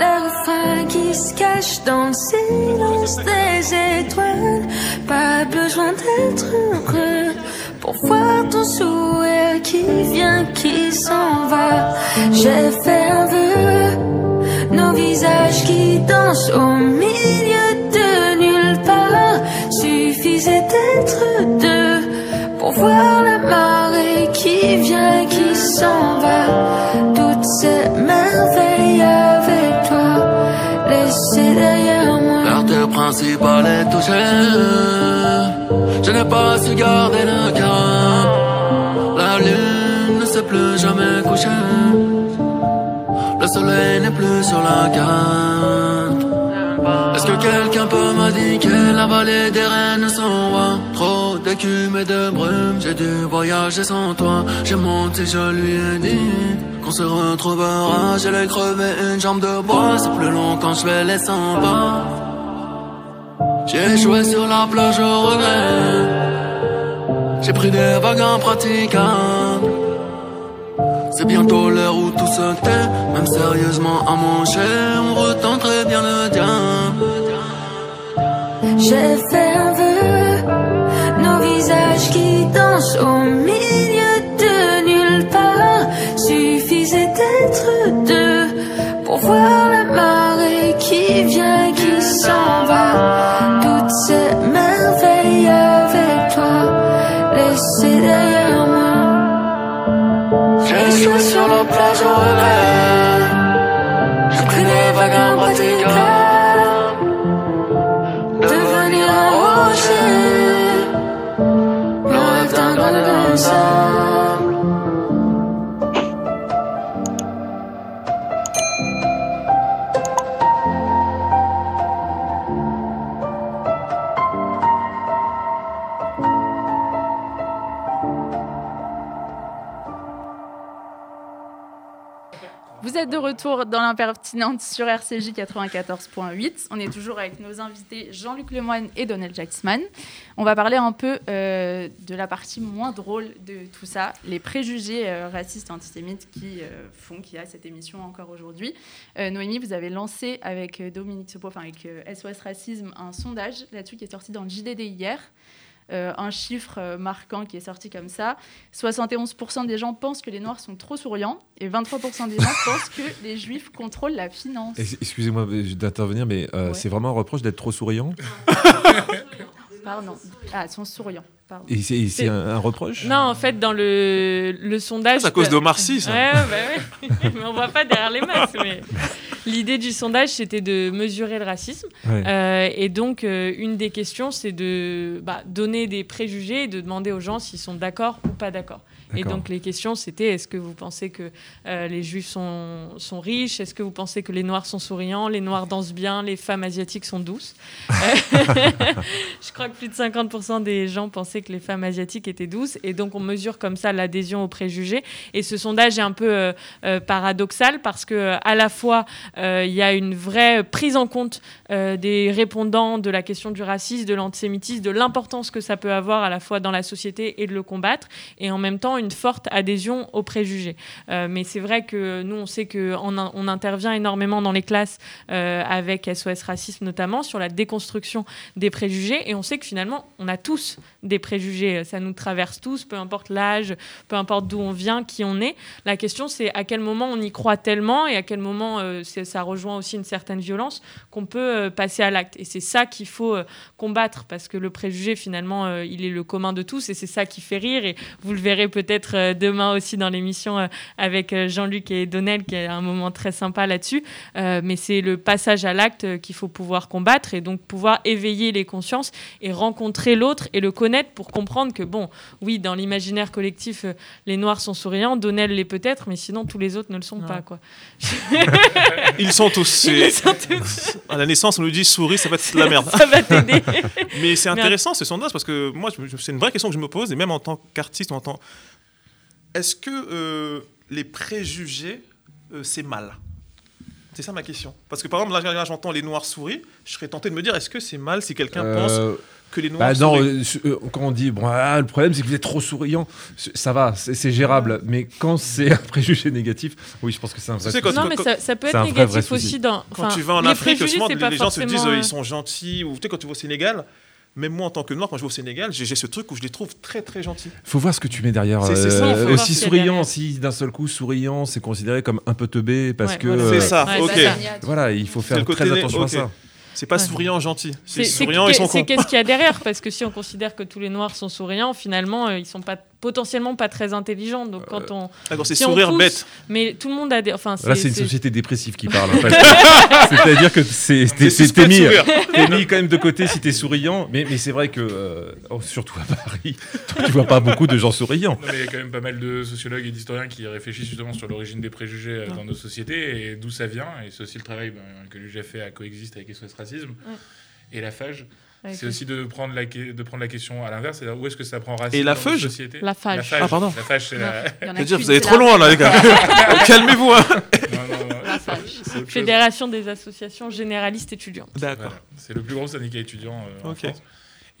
G: le refrain qui se cache dans le silence des étoiles. Pas besoin d'être heureux pour voir ton sourire qui vient, qui s'en va. J'ai fait un vœu, nos visages qui dansent au milieu Suffisait d'être deux pour voir la marée qui vient, qui s'en va. Toutes ces merveilles avec toi, laissées derrière moi.
H: L'artère principale est touchée. Je n'ai pas su garder le calme. La lune ne s'est plus jamais couchée. Le soleil n'est plus sur la carte. Est-ce que quelqu'un peut m'indiquer la vallée des reines sans roi Trop d'écume et de brume, j'ai dû voyager sans toi. J'ai monté, je lui ai dit qu'on se retrouvera. Je l'ai crevé une jambe de bois, c'est plus long quand je vais les 100 pas. J'ai joué sur la plage au regret. J'ai pris des vagues impraticables. C'est bientôt l'heure où tout se tait. Même sérieusement à manger, on retenterait bien le diable.
G: J'ai fait un vœu, place au milieu de nulle part. Suffisait d'être deux pour voir la marée qui vient, qui s'en va. Toutes ces merveilles avec toi, laissées derrière moi.
H: Je suis sur la plage au.
D: De retour dans l'impertinente sur RCJ 94.8. On est toujours avec nos invités Jean-Luc Lemoine et Donald Jacksman. On va parler un peu euh, de la partie moins drôle de tout ça, les préjugés euh, racistes et antisémites qui euh, font qu'il y a cette émission encore aujourd'hui. Euh, Noémie, vous avez lancé avec Dominique Sepo, enfin avec SOS Racisme, un sondage là-dessus qui est sorti dans le JDD hier. Euh, un chiffre euh, marquant qui est sorti comme ça. 71% des gens pensent que les Noirs sont trop souriants et 23% des gens pensent que les Juifs contrôlent la finance.
E: Excusez-moi d'intervenir, mais euh,
D: Ouais.
E: c'est vraiment un reproche d'être trop souriant?
D: Pardon. Ah, ils sont souriants. Pardon.
E: Et c'est et c'est
A: C'est-
E: un, un reproche?
A: Non, en fait, dans le, le sondage.
C: C'est à cause d'Omar Sy, ça.
A: Ouais, ouais, bah ouais. mais on voit pas derrière les masques. Mais... L'idée du sondage, c'était de mesurer le racisme.
E: Ouais.
A: Euh, et donc, euh, une des questions, c'est de bah, donner des préjugés et de demander aux gens s'ils sont d'accord ou pas d'accord. Et donc, les questions, c'était est-ce que vous pensez que euh, les juifs sont, sont riches? Est-ce que vous pensez que les noirs sont souriants? Les noirs dansent bien? Les femmes asiatiques sont douces? Euh, Je crois que plus de 50% des gens pensaient que les femmes asiatiques étaient douces. Et donc, on mesure comme ça l'adhésion aux préjugés. Et ce sondage est un peu euh, paradoxal parce que à la fois, il y a une vraie prise en compte des répondants de la question du racisme, de l'antisémitisme, de l'importance que ça peut avoir à la fois dans la société et de le combattre, et en même temps une forte adhésion aux préjugés. Euh, mais c'est vrai que nous, on sait qu'on on intervient énormément dans les classes euh, avec SOS Racisme notamment sur la déconstruction des préjugés, et on sait que finalement, on a tous des préjugés, ça nous traverse tous, peu importe l'âge, peu importe d'où on vient, qui on est. La question, c'est à quel moment on y croit tellement et à quel moment euh, ça rejoint aussi une certaine violence qu'on peut passer à l'acte. Et c'est ça qu'il faut combattre parce que le préjugé, finalement, il est le commun de tous et c'est ça qui fait rire. Et vous le verrez peut-être euh, demain aussi dans l'émission euh, avec euh, Jean-Luc et Donnel qui a un moment très sympa là-dessus. Euh, mais c'est le passage à l'acte qu'il faut pouvoir combattre et donc pouvoir éveiller les consciences et rencontrer l'autre et le connaître pour comprendre que, bon, oui, dans l'imaginaire collectif, euh, les Noirs sont souriants, Donnel l'est peut-être, mais sinon tous les autres ne le sont
C: Non.
A: pas. Quoi.
C: Ils sont tous.
A: Ils le
C: c'est-
A: sont tous.
C: À la naissance, on nous dit souris, ça va être de la merde.
A: Ça va t'aider.
C: Mais c'est intéressant ce sondage parce que moi, c'est une vraie question que je me pose, et même en tant qu'artiste, en tant. Est-ce que euh, les préjugés, euh, c'est mal? C'est ça ma question. Parce que par exemple, là, là, j'entends les noirs souris, je serais tenté de me dire est-ce que c'est mal si quelqu'un pense
E: Euh,
C: que les noirs
E: Bah non, euh, quand on dit, bon, ah, le problème c'est que vous êtes trop souriant, ça va, c'est gérable. Mais quand c'est un préjugé négatif, oui, je pense que c'est un vrai souci.
A: Non, mais ça, ça peut être
E: un vrai, vrai
A: négatif aussi dans.
C: Quand tu vas en Afrique, les, les gens te disent euh, ils sont gentils. Ou tu sais, quand tu vas au Sénégal, même moi en tant que noir, quand je vais au Sénégal, j'ai ce truc où je les trouve très très gentils.
E: Faut voir ce que tu mets derrière.
C: C'est- ça,
E: euh,
C: il
E: aussi
A: a
E: souriant, si d'un seul coup souriant, c'est considéré comme un peu teubé parce
A: Ouais,
E: que.
A: voilà.
E: euh,
C: C'est ça,
A: Ouais,
C: ok.
E: Voilà, il faut faire très attention à ça.
C: C'est pas
A: Ouais.
C: souriant gentil. C'est souriant, sont
A: c'est qu'est-ce qu'il y a derrière? Parce que si on considère que tous les noirs sont souriants, finalement, euh, ils sont pas potentiellement pas très intelligents. Donc quand on,
C: D'accord, c'est
A: si on
C: sourire
A: pousse-
C: bête.
A: mais tout le monde a des, enfin,
E: Là, c'est une société dépressive qui parle. En fait. C'est-à-dire que c'est
C: C'est
E: c'est- c'est-
C: suspect
E: t'es mis, mis quand même de côté si t'es souriant. Mais, mais c'est vrai que, euh, oh, surtout à Paris, tu vois pas beaucoup de gens souriants.
F: Non, mais il y a quand même pas mal de sociologues et d'historiens qui réfléchissent justement sur l'origine des préjugés euh, dans nos sociétés et d'où ça vient. Et c'est aussi le travail ben, que l'UGF fait à Coexiste avec SOS Racisme et la FAGE.
A: Avec
F: C'est aussi de prendre, la, de prendre la question à l'inverse, c'est-à-dire où est-ce que ça prend racine
C: Et la
F: dans société
A: La fage,
C: Ah, pardon.
F: La fage, c'est la...
C: Dire, vous allez trop loin là, les gars. Calmez-vous. Hein.
F: Non, non, non,
A: La
F: c'est-
A: fage.
F: c'est autre chose.
A: Fédération des associations généralistes étudiantes.
C: D'accord.
F: Voilà. C'est le plus gros syndicat étudiant euh, en. France.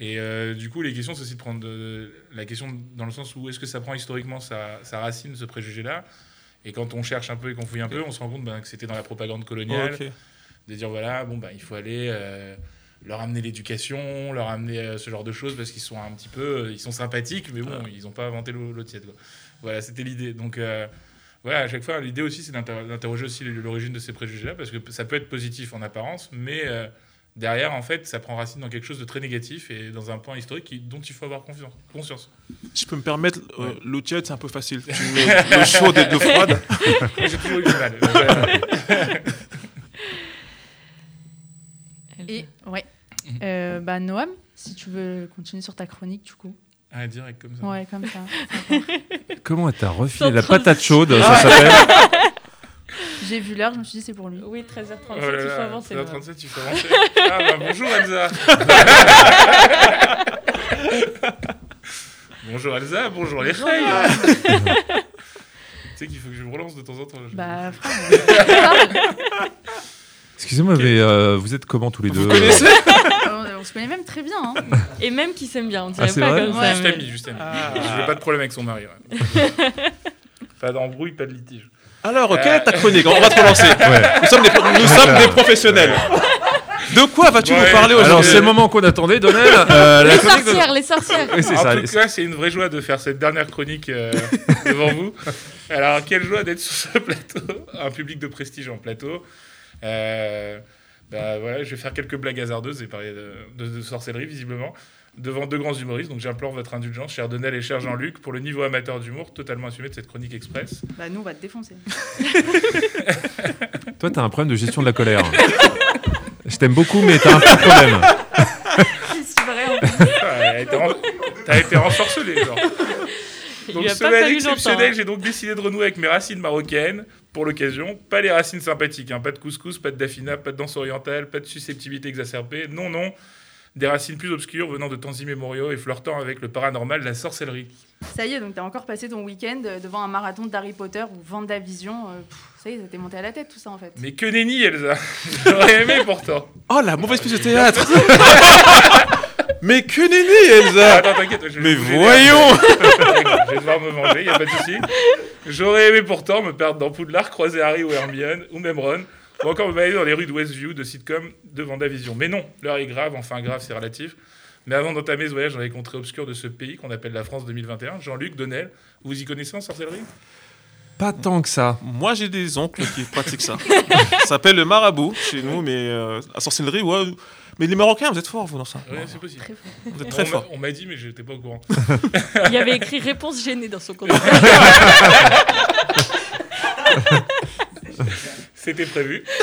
F: Et euh, du coup, les questions, c'est aussi de prendre de- la question dans le sens où est-ce que ça prend historiquement sa, sa racine, ce préjugé-là? Et quand on cherche un peu et qu'on fouille un peu, on se rend compte ben, que c'était dans la propagande coloniale, de dire voilà, bon, ben, il faut aller euh, leur amener l'éducation, leur amener euh, ce genre de choses parce qu'ils sont un petit peu, euh, ils sont sympathiques, mais bon, ils n'ont pas inventé l'eau tiède. quoi. Voilà, c'était l'idée. Donc euh, voilà, à chaque fois, l'idée aussi, c'est d'inter- d'interroger aussi l'origine de ces préjugés-là parce que ça peut être positif en apparence, mais euh, derrière, en fait, ça prend racine dans quelque chose de très négatif et dans un point historique qui- dont il faut avoir confiance, conscience.
C: Si je peux me permettre, euh, l'eau tiède, c'est un peu facile. L'eau chaude et l'eau froide.
F: J'ai toujours eu du mal.
D: Et ouais. Euh, bah Noam, si tu veux continuer sur ta chronique du coup.
F: ah, direct comme ça.
D: Ouais, comme ça.
E: Comment elle t'a refilé la patate chaude, ça s'appelle
D: J'ai vu l'heure, je me suis dit c'est pour lui.
A: Oui, 13h37,
F: Oh là
A: il faut
F: là,
A: avancer.
F: 13h37, il faut avancer. Ah bah bonjour Elsa. bonjour Elsa, bonjour les filles. Tu sais qu'il faut que je me relance de temps en temps. je-
D: Bah frère,
E: Excusez-moi, mais euh, vous êtes comment tous les deux
C: Vous connaissez
D: on, on se connaît même très bien. Hein.
A: Et même qui s'aime bien, on dirait
E: Ah,
A: pas comme
D: Ouais.
A: ça.
F: Juste
A: mais-
F: ami, juste ami.
C: Ah.
F: Je veux pas de problème avec son mari. ouais. pas d'embrouille, pas de litige.
C: Alors, quelle est ta chronique On va te relancer. Nous sommes des, nous sommes des professionnels. De quoi vas-tu
F: Ouais.
C: nous parler
E: Alors,
C: aujourd'hui
E: c'est le moment qu'on attendait, Donnel. Euh, la
A: Les
E: de-
A: sorcières, les sorcières.
E: Oui,
F: en
E: ça.
F: tout cas, c'est une vraie joie de faire cette dernière chronique euh, devant vous. Alors, quelle joie d'être sur ce plateau, un public de prestige en plateau. Euh, bah, voilà, je vais faire quelques blagues hasardeuses et parler de, de- de sorcellerie, visiblement, devant deux grands humoristes. Donc, j'implore votre indulgence, cher Donnel et cher Jean-Luc, pour le niveau amateur d'humour totalement assumé de cette chronique express.
D: Bah nous on va te défoncer.
E: Toi, t'as un problème de gestion de la colère. Je t'aime beaucoup, mais t'as un petit problème.
A: C'est vrai, en
F: T'as été renforcelé, genre. Donc,
A: lui a pas
F: semaine
A: fallu longtemps.
F: exceptionnelle,
A: hein.
F: j'ai donc décidé de renouer avec mes racines marocaines pour l'occasion. Pas les racines sympathiques, hein. pas de couscous, pas de dafina, pas de danse orientale, pas de susceptibilité exacerbée. Non, non. Des racines plus obscures venant de temps immémoriaux et flirtant avec le paranormal, la sorcellerie.
D: Ça y est, donc t'as encore passé ton week-end euh, devant un marathon d'Harry Potter ou Vendavision. euh, pff, ça y est, ça t'est monté à la tête tout ça en fait.
F: Mais que nenni, Elsa J'aurais aimé pourtant.
C: Oh, la mauvaise pièce de théâtre Mais que nenni, Elsa
F: Attends, t'inquiète. je vais
C: Mais voyons
F: Je vais devoir me venger, y a pas de souci. J'aurais aimé pourtant me perdre dans Poudlard, croiser Harry ou Hermione, ou même Ron, ou encore me balader dans les rues de Westview, de sitcom, de Vendavision. Mais non, l'heure est grave, enfin grave, c'est relatif. Mais avant d'entamer ce voyage dans les contrées obscures de ce pays qu'on appelle la France 2021, Jean-Luc, Donnel, vous y connaissez en sorcellerie?
E: Pas tant que ça.
C: Moi, j'ai des oncles qui pratiquent ça. Ça s'appelle le marabout chez nous, mais euh, la sorcellerie, ouais. Mais les Marocains, vous êtes forts, vous, dans ça.
F: Oui, c'est possible.
D: Très fort.
C: Vous êtes
F: On
C: très
F: m'a-
C: forts.
F: On m'a dit, mais j'étais pas au courant.
A: Il y avait écrit réponse gênée dans son compte.
F: C'était prévu.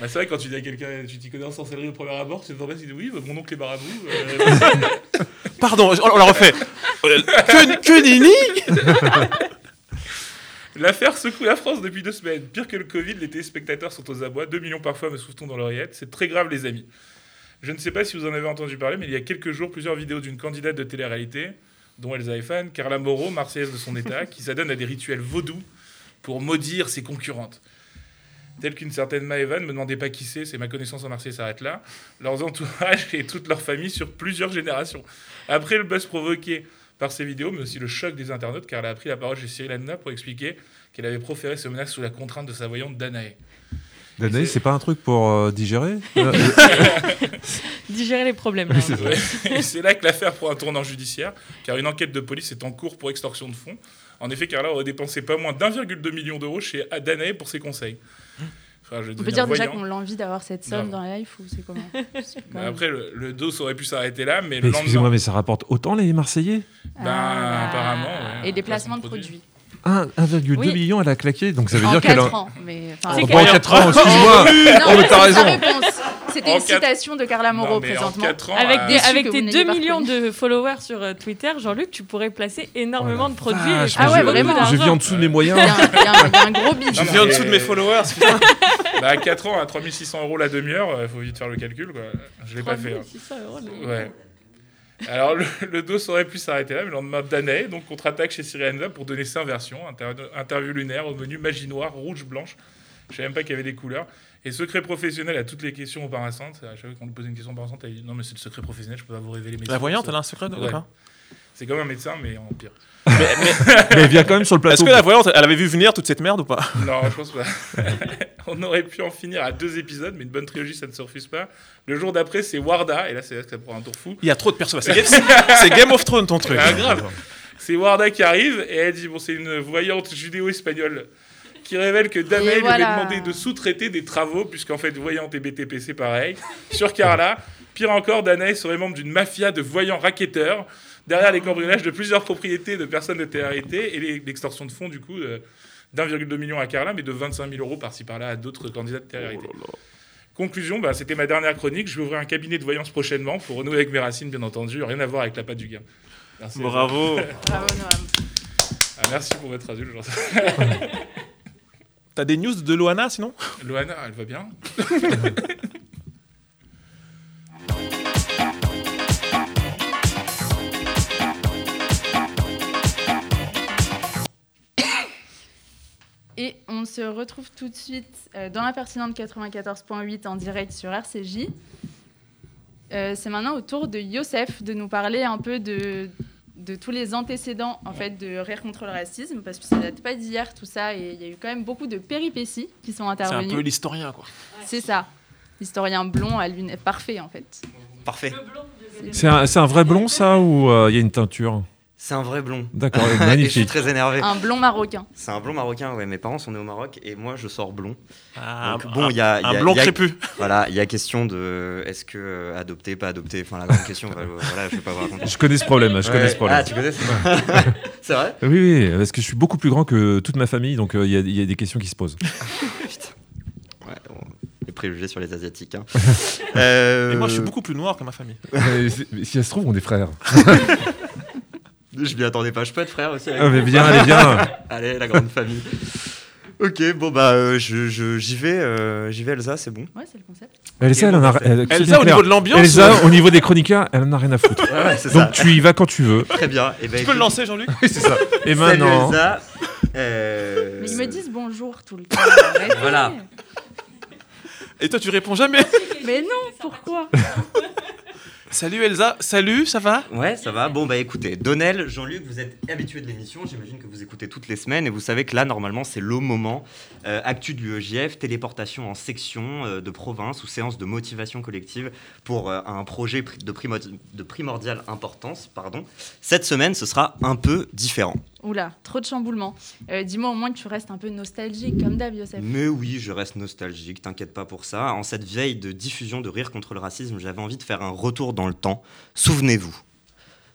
F: Bah, c'est vrai, quand tu dis à quelqu'un, tu t'y connais en sorcellerie au premier abord, tu te demandes dit oui, bah, mon oncle est marabout. euh,
C: Pardon, on la refait. Que, que nenni
F: L'affaire secoue la France depuis deux semaines. Pire que le Covid, les téléspectateurs sont aux abois. 2 millions parfois me souffle dans l'oreillette. C'est très grave, les amis. Je ne sais pas si vous en avez entendu parler, mais il y a quelques jours, plusieurs vidéos d'une candidate de télé-réalité, dont Elsa est fan, Carla Moreau, marseillaise de son état, qui s'adonne à des rituels vaudous pour maudire ses concurrentes. Telle qu'une certaine Maëvan, me demandez pas qui c'est, c'est ma connaissance en Marseille s'arrête là, leurs entourages et toute leur famille sur plusieurs générations. Après le buzz provoqué par ces vidéos, mais aussi le choc des internautes, car elle a pris la parole chez Cyril Hanouna pour expliquer qu'elle avait proféré ce menace sous la contrainte de sa voyante Danae.
E: Danae, c'est pas un truc pour euh, digérer? Euh,
A: Digérer les problèmes.
E: Oui, c'est.
F: Ouais. Et c'est là que l'affaire prend un tournant judiciaire, car une enquête de police est en cours pour extorsion de fonds. En effet, Carla aurait dépensé pas moins d'1,2 million d'euros chez Danae pour ses conseils. Enfin, je
D: On peut dire déjà qu'on a envie d'avoir cette somme dans la life ou c'est comment même-
F: Après, le, le dos aurait pu s'arrêter là, mais
E: mais
F: le
E: Excusez-moi, mais ça rapporte autant les Marseillais?
F: Ben, apparemment, ouais.
D: Et des
F: Placement
D: placements
F: de produits.
D: produits.
E: Un- 1,2
D: Oui.
E: million, elle a claqué, donc ça veut
D: En
E: dire qu'elle
D: 4
E: a.
D: ans. Mais, enfin,
E: Oh, en 4 ans, excuse-moi Oh, mais t'as raison.
D: C'était une
F: quatre-
D: citation de Carla Moreau
F: Non,
D: présentement.
F: 4 ans,
A: Avec,
F: euh,
A: des, avec tes
D: vous n'ayez
A: 2
D: pas
A: millions de followers sur euh, Twitter, Jean-Luc, tu pourrais placer énormément
E: Oh
A: de produits.
D: Ah ouais, vraiment.
E: Je vis en dessous de mes moyens.
D: il y a un- gros
F: Non,
C: Je vis en dessous de mes followers.
F: bah, à 4 ans, à 3600 euros la demi-heure, il faut vite faire le calcul. Quoi. Je l'ai pas fait. hein.
A: 3600 euros, le-
F: Ouais. Alors, le, le dos aurait pu s'arrêter là, mais le lendemain Danae, donc contre-attaque chez Syriana pour donner inversions. Inter- interview lunaire au menu magie noire, rouge, blanche. Je savais même pas qu'il y avait des couleurs. Et secret professionnel à toutes les questions embarrassantes. À chaque fois qu'on lui posait une question embarrassante, elle dit Non, mais c'est le secret professionnel, je peux pas vous révéler mes
C: La voyante, elle a un secret,
F: Ouais. C'est comme un médecin, mais en pire.
E: Mais viens quand même sur le
C: Est-ce
E: plateau.
C: que la voyante, elle avait vu venir toute cette merde ou pas?
F: Non, je pense pas. On aurait pu en finir à deux épisodes, mais une bonne trilogie, ça ne se refuse pas. Le jour d'après, c'est Warda, et là, c'est là que ça prend un tour fou.
C: Il y a trop de personnages. C'est Game, of Thrones ton truc.
F: Ah, grave. C'est Warda qui arrive, et elle dit bon, c'est une voyante judéo-espagnole qui révèle que Danae
D: Et
F: lui
D: voilà.
F: avait demandé de sous-traiter des travaux, puisqu'en fait, voyante et BTP, c'est pareil, sur Carla. Pire encore, Danae serait membre d'une mafia de voyants racketteurs, derrière les cambriolages de plusieurs propriétés de personnes de télé-réalité et l'extorsion de fonds, du coup, euh, d'1,2 million à Carla, mais de 25 000 euros par-ci par-là à d'autres candidats de télé-réalité. Conclusion, bah, c'était ma dernière chronique. Je vais ouvrir un cabinet de voyance prochainement pour renouer avec mes racines, bien entendu. Rien à voir avec la patte du gain. Merci.
C: Bravo.
D: Bravo, Noam.
F: Ah, merci pour votre indulgence.
C: T'as des news de Loana sinon
F: Loana, elle va bien
D: Et on se retrouve tout de suite euh, dans la pertinente 94.8 en direct sur RCJ. Euh, c'est maintenant au tour de Youssef de nous parler un peu de, de tous les antécédents en fait, de Rire contre le racisme, parce que ça date pas d'hier tout ça, et il y a eu quand même beaucoup de péripéties qui sont
C: C'est un peu
D: intervenues.
C: l'historien quoi.
D: C'est ça. L'historien blond à lunettes parfait en fait.
B: Parfait.
E: C'est un, c'est un vrai blond, ça, ou euh, il y a une teinture?
B: C'est un vrai blond.
E: D'accord,
B: Et je suis
E: magnifique.
B: très énervé.
D: Un blond marocain.
B: C'est un blond marocain, ouais. Mes parents sont nés au Maroc et moi je sors blond.
C: Ah,
B: Donc, bon, il y a, y
C: un
B: a-
C: blond
B: il y a-
C: crépu.
B: Voilà, il y a question de est-ce que euh, adopter, pas adopter? Enfin, la grande question, euh, voilà, je vais pas vous raconter.
E: Je connais ce problème, je connais
B: Ouais.
E: ce problème.
B: Ah, tu connais C'est vrai?
E: Oui, oui, parce que je suis beaucoup plus grand que toute ma famille, donc euh, il y, a- il y a des questions qui se posent.
B: Ouais, bon, les préjugés sur les Asiatiques. hein. Euh,
C: Et moi je suis beaucoup plus noir que ma famille.
E: C'est- si ça se trouve, on est frères.
B: Je m'y attendais pas. Je peux être frère aussi. avec
E: Ah, mais allez, viens.
B: Allez, la grande famille. Ok, bon bah euh, je, je- j'y vais, euh, j'y vais Elsa, c'est bon.
D: Ouais, c'est le concept.
E: Elsa, elle en a. elle-
C: Elsa au
E: clair.
C: niveau de l'ambiance.
E: Elsa,
C: euh,
E: au niveau des chroniqueurs, elle en a rien à foutre.
B: Ouais, ouais, c'est ça.
E: Donc tu y vas quand tu veux.
B: Très bien. Et ben,
C: Tu peux le
B: écoute,
C: lancer Jean-Luc
E: Oui, c'est ça. Et
B: Salut
E: maintenant.
B: Elsa. Euh,
D: Mais ils me disent bonjour tout le temps. Arrêtez.
B: Voilà.
C: Et toi tu réponds jamais.
D: Mais non, pourquoi?
C: Salut Elsa. Salut, ça va?
B: Ouais, ça va. Bon, bah écoutez, Donnel, Jean-Luc, vous êtes habitués de l'émission. J'imagine que vous écoutez toutes les semaines et vous savez que là, normalement, c'est le moment. Euh, actu de l'UEJF, téléportation en section euh, de province ou séance de motivation collective pour euh, un projet de, primo- de primordiale importance. Pardon. Cette semaine, ce sera un peu différent.
D: Oula, trop de chamboulements. Euh, Dis-moi au moins que tu restes un peu nostalgique, comme Dave, Youssef.
B: Mais oui, je reste nostalgique, t'inquiète pas pour ça. En cette veille de diffusion de Rire contre le racisme, j'avais envie de faire un retour dans le temps. Souvenez-vous.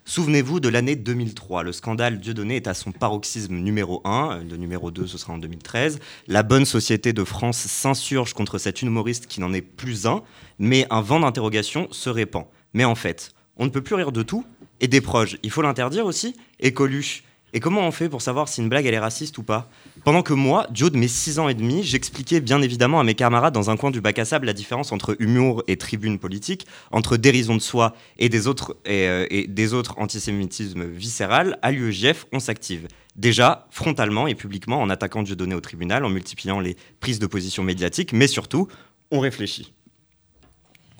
B: Souvenez-vous de l'année 2003. Le scandale Dieudonné est à son paroxysme numéro 1. Le numéro 2, ce sera en 2013. La bonne société de France s'insurge contre cet humoriste qui n'en est plus un, mais un vent d'interrogation se répand. Mais en fait, on ne peut plus rire de tout. Et des proches, il faut l'interdire aussi Et Coluche Et comment on fait pour savoir si une blague elle est raciste ou pas? Pendant que moi, Joe de mes 6 ans et demi, j'expliquais bien évidemment à mes camarades dans un coin du bac à sable la différence entre humour et tribune politique, entre dérision de soi et des autres, et, euh, des autres antisémitisme viscéral, à l'UEJF, on s'active. Déjà, frontalement et publiquement, en attaquant Dieudonné au tribunal, en multipliant les prises de position médiatiques, mais surtout, on réfléchit.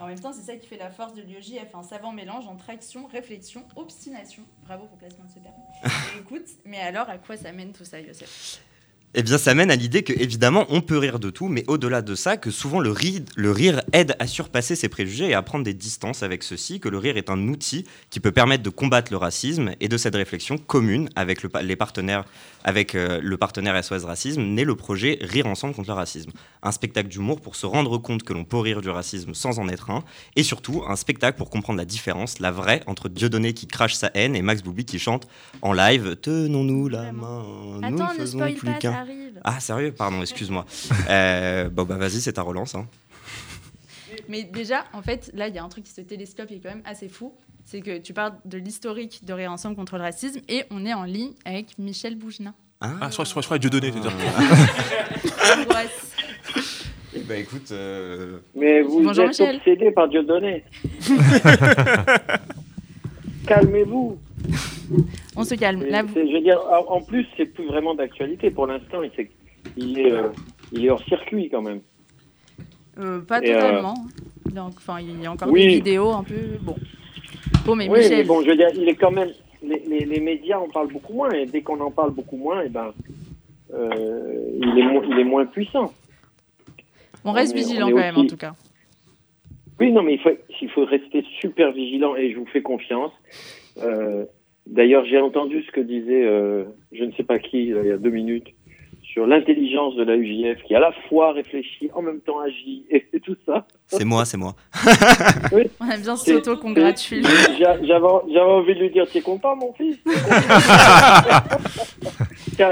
D: En même temps, c'est ça qui fait la force de l'IOJF, un savant mélange entre action, réflexion, obstination. Bravo pour le placement de ce terme. Et écoute, mais alors à quoi ça mène tout ça, Youssef
B: Eh bien, ça mène à l'idée que, évidemment, on peut rire de tout, mais au-delà de ça, que souvent le rire, le rire aide à surpasser ses préjugés et à prendre des distances avec ceux-ci, que le rire est un outil qui peut permettre de combattre le racisme et de cette réflexion commune avec le, les partenaires, avec euh, le partenaire SOS Racisme, naît le projet Rire ensemble contre le racisme. Un spectacle d'humour pour se rendre compte que l'on peut rire du racisme sans en être un, et surtout un spectacle pour comprendre la différence, la vraie, entre Dieudonné qui crache sa haine et Max Boublil qui chante en live Tenons-nous la main, nous
D: Attends,
B: ne
D: ne
B: faisons plus qu'un.
D: Arrive.
B: Ah, sérieux Pardon, excuse-moi. Euh, bon, bah vas-y, c'est ta relance. Hein.
D: Mais déjà, en fait, là, il y a un truc qui se télescope qui est quand même assez fou. C'est que tu parles de l'historique de Rire Ensemble contre le racisme et on est en ligne avec Michel Boujna.
B: Ah,
C: Ah, je crois, je crois, je crois Dieu donné.
D: Angoisse.
B: Eh bah écoute, euh,
I: Mais vous
D: Bonjour,
I: êtes
D: Michel.
I: obsédé par Dieudonné. Calmez-vous.
D: On se calme.
I: C'est-
D: Là, vous-
I: c'est- Je veux dire, en plus, c'est plus vraiment d'actualité. Pour l'instant, il, est, euh, il est hors circuit quand même.
D: euh, pas
I: Et, euh,
D: totalement. Donc, enfin, il y a encore
I: oui.
D: des vidéos un peu. Bon. Bon, mais
I: oui,
D: Michel.
I: mais bon, je veux dire, il est quand même, les, les- les médias en parlent beaucoup moins. Et dès qu'on en parle beaucoup moins, et ben, euh, il, est mo- il est moins puissant.
D: On reste
I: On est-
D: vigilant
I: on
D: quand même, en tout cas.
I: Oui, non, mais il faut, il faut rester super vigilant et je vous fais confiance. Euh, D'ailleurs, j'ai entendu ce que disait, euh, je ne sais pas qui, là, il y a deux minutes, sur l'intelligence de la UJF qui à la fois réfléchit, en même temps agit et, et tout ça.
B: C'est moi, c'est moi.
D: On aime bien.
I: J'a- J'avais j'avais envie de lui dire, tu es content, mon fils T'es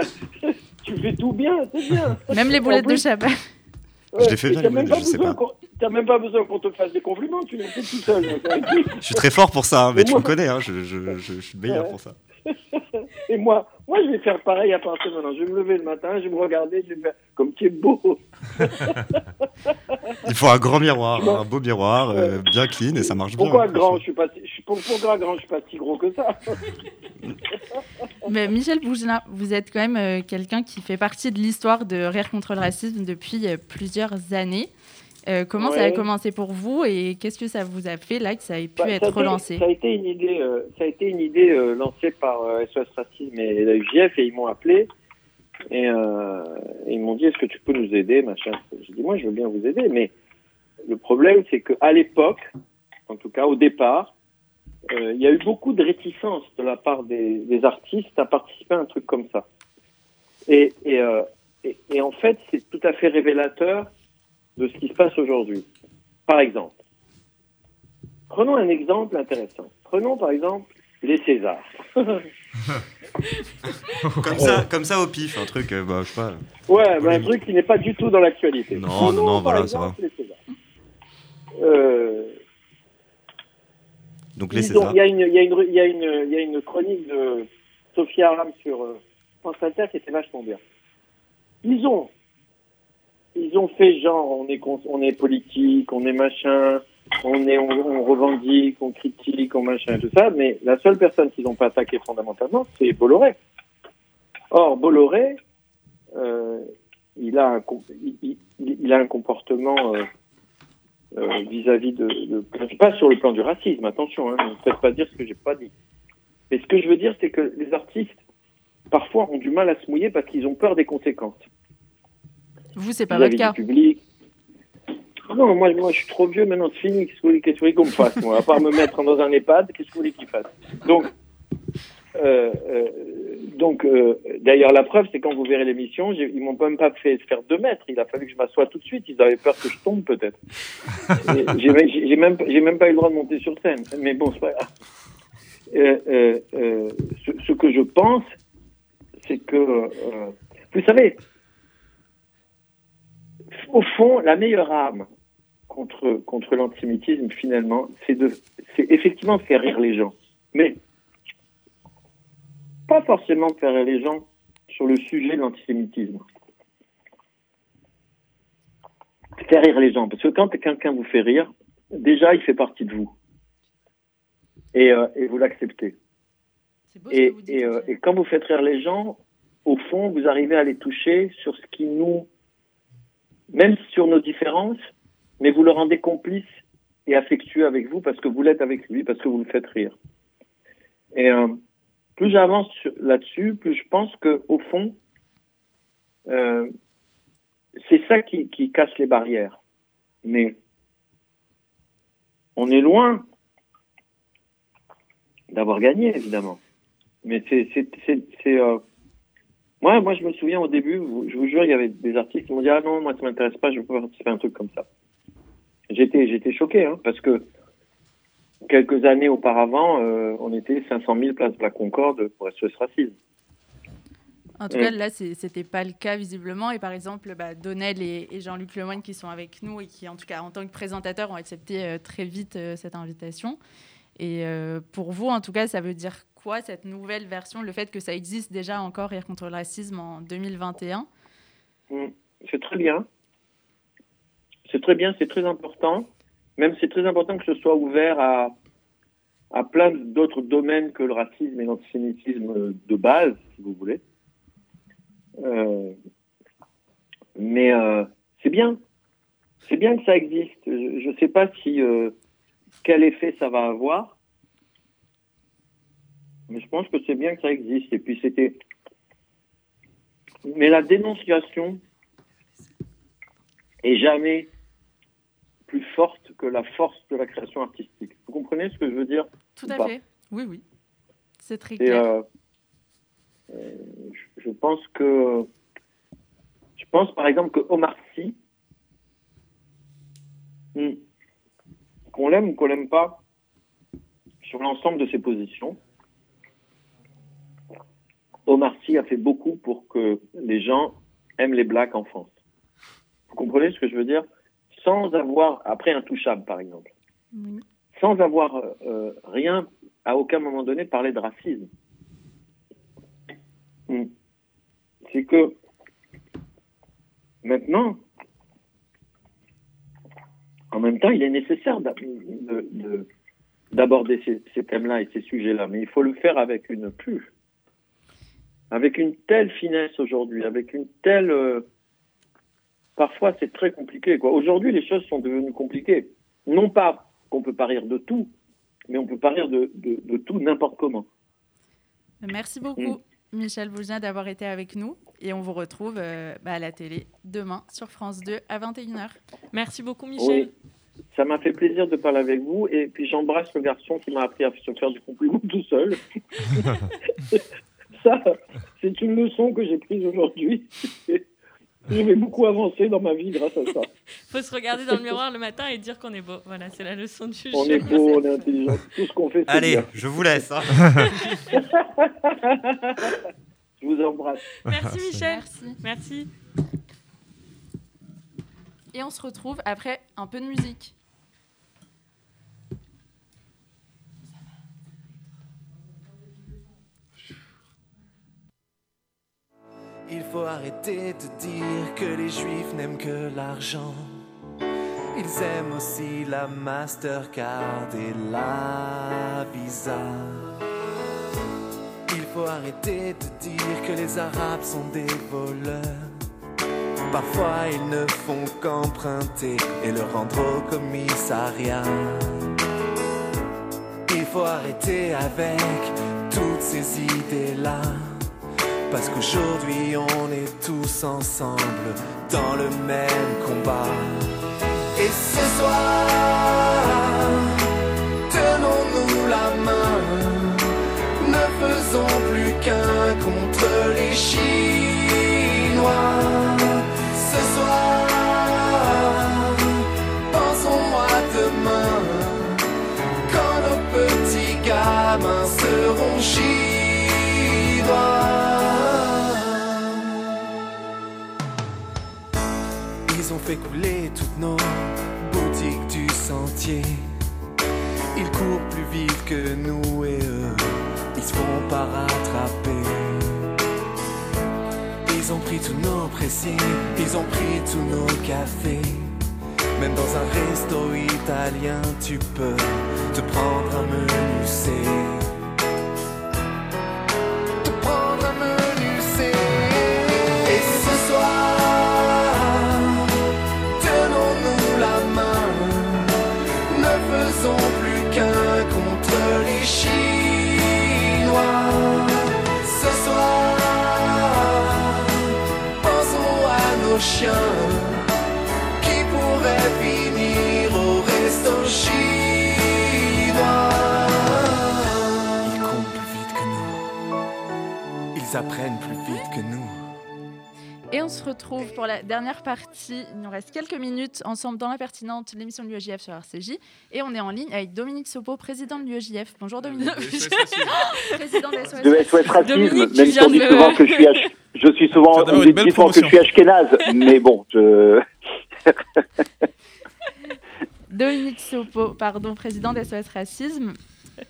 I: Tu fais tout bien, c'est bien.
D: Même les boulettes de
I: plus,
D: Chabat.
B: Je l'ai fait bien, les
I: pas
B: je sais pas.
I: T'as même pas besoin qu'on te fasse des compliments, tu les fais tout seul.
B: Je suis très fort pour ça, hein, mais tu me connais, hein, je, je- je- je suis le meilleur
I: Ouais.
B: pour ça.
I: Et moi, moi, je vais faire pareil à partir de maintenant. Je vais me lever le matin, je vais me regarder, je vais faire comme tu es beau.
B: Il faut un grand miroir, un beau miroir, euh, bien clean, et ça marche bien.
I: Pourquoi
B: hein.
I: grand Je suis pas, si- pourquoi grand Je suis pas si gros que ça.
D: Mais Michel Bougelin, vous êtes quand même euh, quelqu'un qui fait partie de l'histoire de Rire contre le racisme depuis euh, plusieurs années. Euh, comment ça a commencé pour vous et qu'est-ce que ça vous a fait là que ça ait pu
I: Bah, ça,
D: être
I: été,
D: relancé
I: ça a été une idée, euh, ça a été une idée euh, lancée par SOS Racisme et la UJF et ils m'ont appelé et, et ils m'ont dit est-ce que tu peux nous aider machin. J'ai dit moi je veux bien vous aider mais le problème c'est que à l'époque, en tout cas au départ, il y a eu beaucoup de réticence de la part des, des artistes à participer à un truc comme ça. Et, et, et, et en fait c'est tout à fait révélateur de ce qui se passe aujourd'hui. Par exemple. Prenons un exemple intéressant. Prenons par exemple les Césars.
B: Comme ça, comme ça au pif, un truc, euh, bah, je sais pas.
I: Ouais, un truc qui n'est pas du tout dans l'actualité.
B: Non,
I: Prenons,
B: non,
I: par
B: voilà, ça
I: exemple, les Césars. Euh,
B: Donc les Césars.
I: Y, y, y, il y a une chronique de Sophie Aram sur euh, France Inter qui était vachement bien. Ils ont, ils ont fait genre, on est, on est politique, on est machin, on, est, on, revendique, on critique, on machin, tout ça, mais la seule personne qu'ils n'ont pas attaqué fondamentalement, c'est Bolloré. Or, Bolloré, euh, il, a un, il, il- a un comportement euh, euh, vis-à-vis de, de- Pas sur le plan du racisme, attention, hein, ne faites pas dire ce que j'ai pas dit. Mais ce que je veux dire, c'est que les artistes, parfois, ont du mal à se mouiller parce qu'ils ont peur des conséquences.
D: Vous, c'est pas votre cas.
I: public. Ah Non, moi, moi, je suis trop vieux maintenant, c'est fini. Qu'est-ce que vous voulez, qu'on me fasse, moi? À part me mettre dans un EHPAD, qu'est-ce que vous voulez qu'il fasse? Donc, euh, euh, donc euh, d'ailleurs, la preuve, c'est quand vous verrez l'émission, ils m'ont même pas fait faire deux mètres. Il a fallu que je m'assoie tout de suite. Ils avaient peur que je tombe, peut-être. J'ai même, j'ai même pas eu le droit de monter sur scène. Mais bon, c'est pas grave. Ce, ce que je pense, c'est que, vous savez, au fond, la meilleure arme contre, contre l'antisémitisme, finalement, c'est de, c'est effectivement de faire rire les gens. Mais pas forcément de faire rire les gens sur le sujet de l'antisémitisme. Faire rire les gens. Parce que quand quelqu'un vous fait rire, déjà, il fait partie de vous. Et, euh, et vous l'acceptez. Et, euh, et quand vous faites rire les gens, au fond, vous arrivez à les toucher sur ce qui nous, même sur nos différences, mais vous le rendez complice et affectueux avec vous parce que vous l'êtes avec lui, parce que vous le faites rire. Et euh, plus j'avance là-dessus, plus je pense que au fond, euh, c'est ça qui, qui casse les barrières. Mais on est loin d'avoir gagné, évidemment. Mais c'est, c'est, c'est, c'est, euh, moi, moi, je me souviens au début, je vous jure, il y avait des artistes qui m'ont dit ah non, moi ça m'intéresse pas, je veux pas participer à un truc comme ça. J'étais, j'étais choqué, hein, parce que quelques années auparavant, euh, on était 500 000 places de la Concorde pour SOS Racisme.
D: En tout
I: Mm.
D: cas, là, c'est- c'était pas le cas visiblement. Et par exemple, bah, Donnel et, et Jean-Luc Lemoyne qui sont avec nous et qui, en tout cas, en tant que présentateurs, ont accepté euh, très vite euh, cette invitation. Et pour vous, en tout cas, ça veut dire quoi cette nouvelle version, le fait que ça existe déjà encore Rire contre le racisme en 2021
I: Mm. C'est très bien. C'est très bien, c'est très important. Même c'est très important que ce soit ouvert à, à plein d'autres domaines que le racisme et l'antisémitisme de base, si vous voulez. Euh, mais euh, c'est bien. C'est bien que ça existe. Je ne sais pas si euh, quel effet ça va avoir. Mais je pense que c'est bien que ça existe. Et puis c'était. Mais la dénonciation est jamais plus forte que la force de la création artistique. Vous comprenez ce que je veux dire
D: Tout
I: ou
D: à fait. Oui, oui. C'est très clair.
I: euh, euh, je- je pense que je pense par exemple que Omar Sy, hmm, qu'on l'aime ou qu'on l'aime pas, sur l'ensemble de ses positions, Omar Sy a fait beaucoup pour que les gens aiment les blacks en France. Vous comprenez ce que je veux dire? Sans avoir, après Intouchable par exemple, sans avoir euh, rien, à aucun moment donné, parlé de racisme. Hmm. C'est que maintenant, en même temps, il est nécessaire d'a- de- de- d'aborder ces, ces thèmes-là et ces sujets-là, mais il faut le faire avec une plus, avec une telle finesse aujourd'hui, avec une telle. euh, Parfois, c'est très compliqué. quoi. Aujourd'hui, les choses sont devenues compliquées. Non pas qu'on peut pas rire de tout, mais on peut pas rire de, de- de tout n'importe comment.
D: Merci beaucoup, Michel Bougin, d'avoir été avec nous. Et on vous retrouve euh, bah, à la télé demain sur France 2 à 21h.
A: Merci beaucoup, Michel.
I: Oui, ça m'a fait plaisir de parler avec vous. Et puis j'embrasse le garçon qui m'a appris à se faire du compliment tout seul. ça, c'est une leçon que j'ai prise aujourd'hui. Je vais beaucoup avancer dans ma vie grâce à ça.
A: faut se regarder dans le miroir le matin et dire qu'on est beau. Voilà, c'est la leçon du
I: On
A: jour.
I: est beau, on est intelligent. Tout ce qu'on fait, c'est
B: Allez,
I: bien.
B: je vous laisse. hein.
I: Je vous embrasse.
A: Merci, Michel.
D: Merci.
A: Merci.
D: Et on se retrouve après un peu de musique.
J: Il faut arrêter de dire que les juifs n'aiment que l'argent. Ils aiment aussi la Mastercard et la Visa. Il faut arrêter de dire que les Arabes sont des voleurs. Parfois ils ne font qu'emprunter et le rendre au commissariat. Il faut arrêter avec toutes ces idées-là. Parce qu'aujourd'hui on est tous ensemble dans le même combat. Et ce soir, tenons-nous la main, ne faisons plus qu'un contre les Chinois. Ce soir, pensons à demain, quand nos petits gamins seront chinois. Fait couler toutes nos boutiques du sentier. Ils courent plus vite que nous et eux, ils se font pas rattraper. Ils ont pris tous nos précis, ils ont pris tous nos cafés. Même dans un resto italien, tu peux te prendre un menu C. qui pourraient finir au resto chinois. Ils courent plus vite que nous, ils apprennent plus vite que nous.
D: Et on se retrouve pour la dernière partie. Il nous reste quelques minutes ensemble dans la pertinente, l'émission de l'UEJF sur RCJ. Et on est en ligne avec Dominique Sopo, président de l'UEJF. Bonjour Dominique. président de SOS.
I: De SOS Racisme,
A: Dominique, tu
I: même si
A: viens
I: on dit
A: de-
I: souvent que je suis, ach- je suis souvent, on dit que je suis ashkénaze, mais bon, je,
D: Dominique Sopo, pardon, président de SOS Racisme.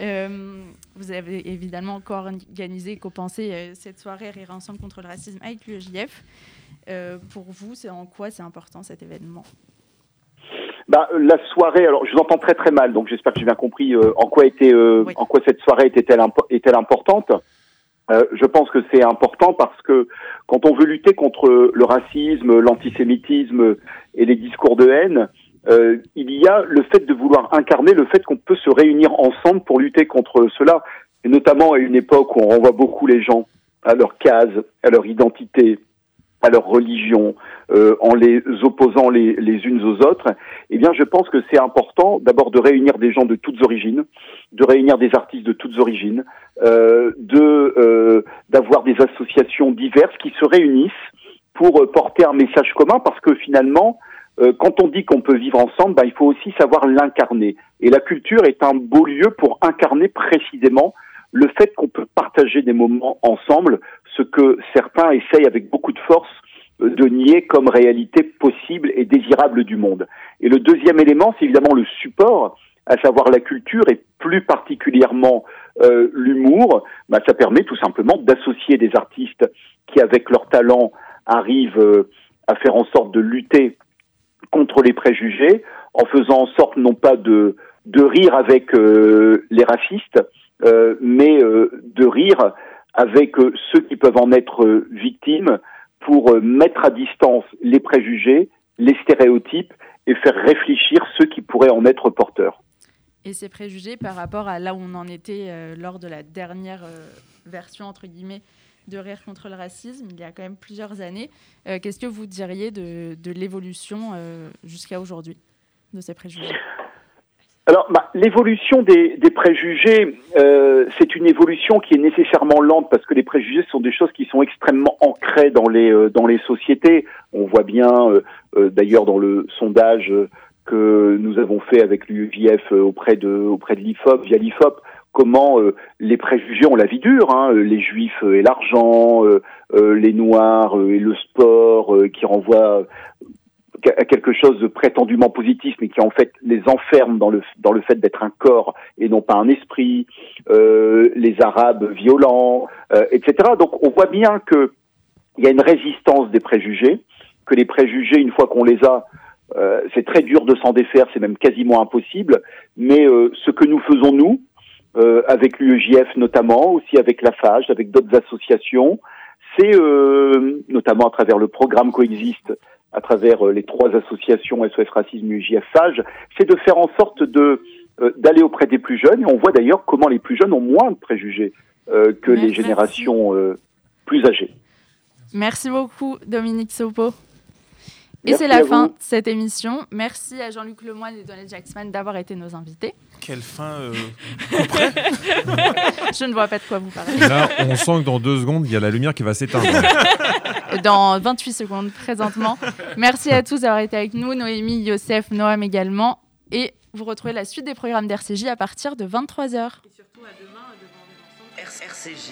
D: Euh, vous avez évidemment co-organisé co-pensé euh, cette soirée Rire ensemble contre le racisme avec l'UEJF. Euh, pour vous, c'est en quoi c'est important cet événement?
K: Bah, la soirée, alors je vous entends très très mal, donc j'espère que j'ai bien compris en quoi était,
D: Oui.
K: en quoi cette soirée était-elle impo- est-elle importante? Euh, je pense que c'est important parce que quand on veut lutter contre le racisme, l'antisémitisme et les discours de haine, euh, il y a le fait de vouloir incarner le fait qu'on peut se réunir ensemble pour lutter contre cela. et notamment à une époque où on renvoie beaucoup les gens à leur case, à leur identité, à leur religion, euh, en les opposant les, les unes aux autres, eh bien, je pense que c'est important d'abord de réunir des gens de toutes origines, de réunir des artistes de toutes origines, euh, de euh, d'avoir des associations diverses qui se réunissent pour porter un message commun, parce que finalement, euh, quand on dit qu'on peut vivre ensemble, ben, il faut aussi savoir l'incarner. Et la culture est un beau lieu pour incarner précisément le fait qu'on peut partager des moments ensemble, ce que certains essayent avec beaucoup de force euh, de nier comme réalité possible et désirable du monde. Et le deuxième élément, c'est évidemment le support, à savoir la culture et plus particulièrement euh, l'humour. Bah, ça permet tout simplement d'associer des artistes qui, avec leur talent, arrivent euh, à faire en sorte de lutter contre les préjugés, en faisant en sorte non pas de, de rire avec euh, les racistes, euh, mais euh, de rire avec ceux qui peuvent en être victimes pour mettre à distance les préjugés, les stéréotypes et faire réfléchir ceux qui pourraient en être porteurs.
D: Et ces préjugés par rapport à là où on en était lors de la dernière version, entre guillemets, de Rire contre le racisme, il y a quand même plusieurs années. Euh, Qu'est-ce que vous diriez de, l'évolution euh, jusqu'à aujourd'hui de ces préjugés
K: Alors, bah, l'évolution des, préjugés, euh, c'est une évolution qui est nécessairement lente parce que les préjugés sont des choses qui sont extrêmement ancrées dans les sociétés. On voit bien, d'ailleurs, dans le sondage que nous avons fait avec l'UVF auprès de l'IFOP via l'IFOP, comment euh, les préjugés ont la vie dure. Hein, euh, les juifs euh, et l'argent, les noirs et le sport, qui renvoient à quelque chose de prétendument positif, mais qui en fait les enferme dans le dans le fait d'être un corps et non pas un esprit, les Arabes violents, etc. Donc on voit bien que il y a une résistance des préjugés, que les préjugés une fois qu'on les a, c'est très dur de s'en défaire, c'est même quasiment impossible. Mais ce que nous faisons nous, euh, avec l'UEJF notamment, aussi avec la FAGE, avec d'autres associations, c'est euh, notamment à travers le programme Coexiste à travers euh, les trois associations SOS Racisme, UJF, FAGE, c'est de faire en sorte de d'aller auprès des plus jeunes. Et on voit d'ailleurs comment les plus jeunes ont moins de préjugés que les générations plus âgées.
D: Merci beaucoup, Dominique Sopo. Et c'est
K: à
D: la
K: vous.
D: fin de cette émission. Merci à Jean-Luc Lemoyne et Donald Jacksman d'avoir été nos invités.
C: Quelle fin euh,
D: Je ne vois pas de quoi vous parlez.
E: Là, on sent que dans deux secondes, il y a la lumière qui va s'éteindre.
D: Dans 28 secondes présentement. Merci à tous d'avoir été avec nous, Noémie, Youssef, Noam également. Et vous retrouvez la suite des programmes d'RCJ à partir de 23h.
B: RCJ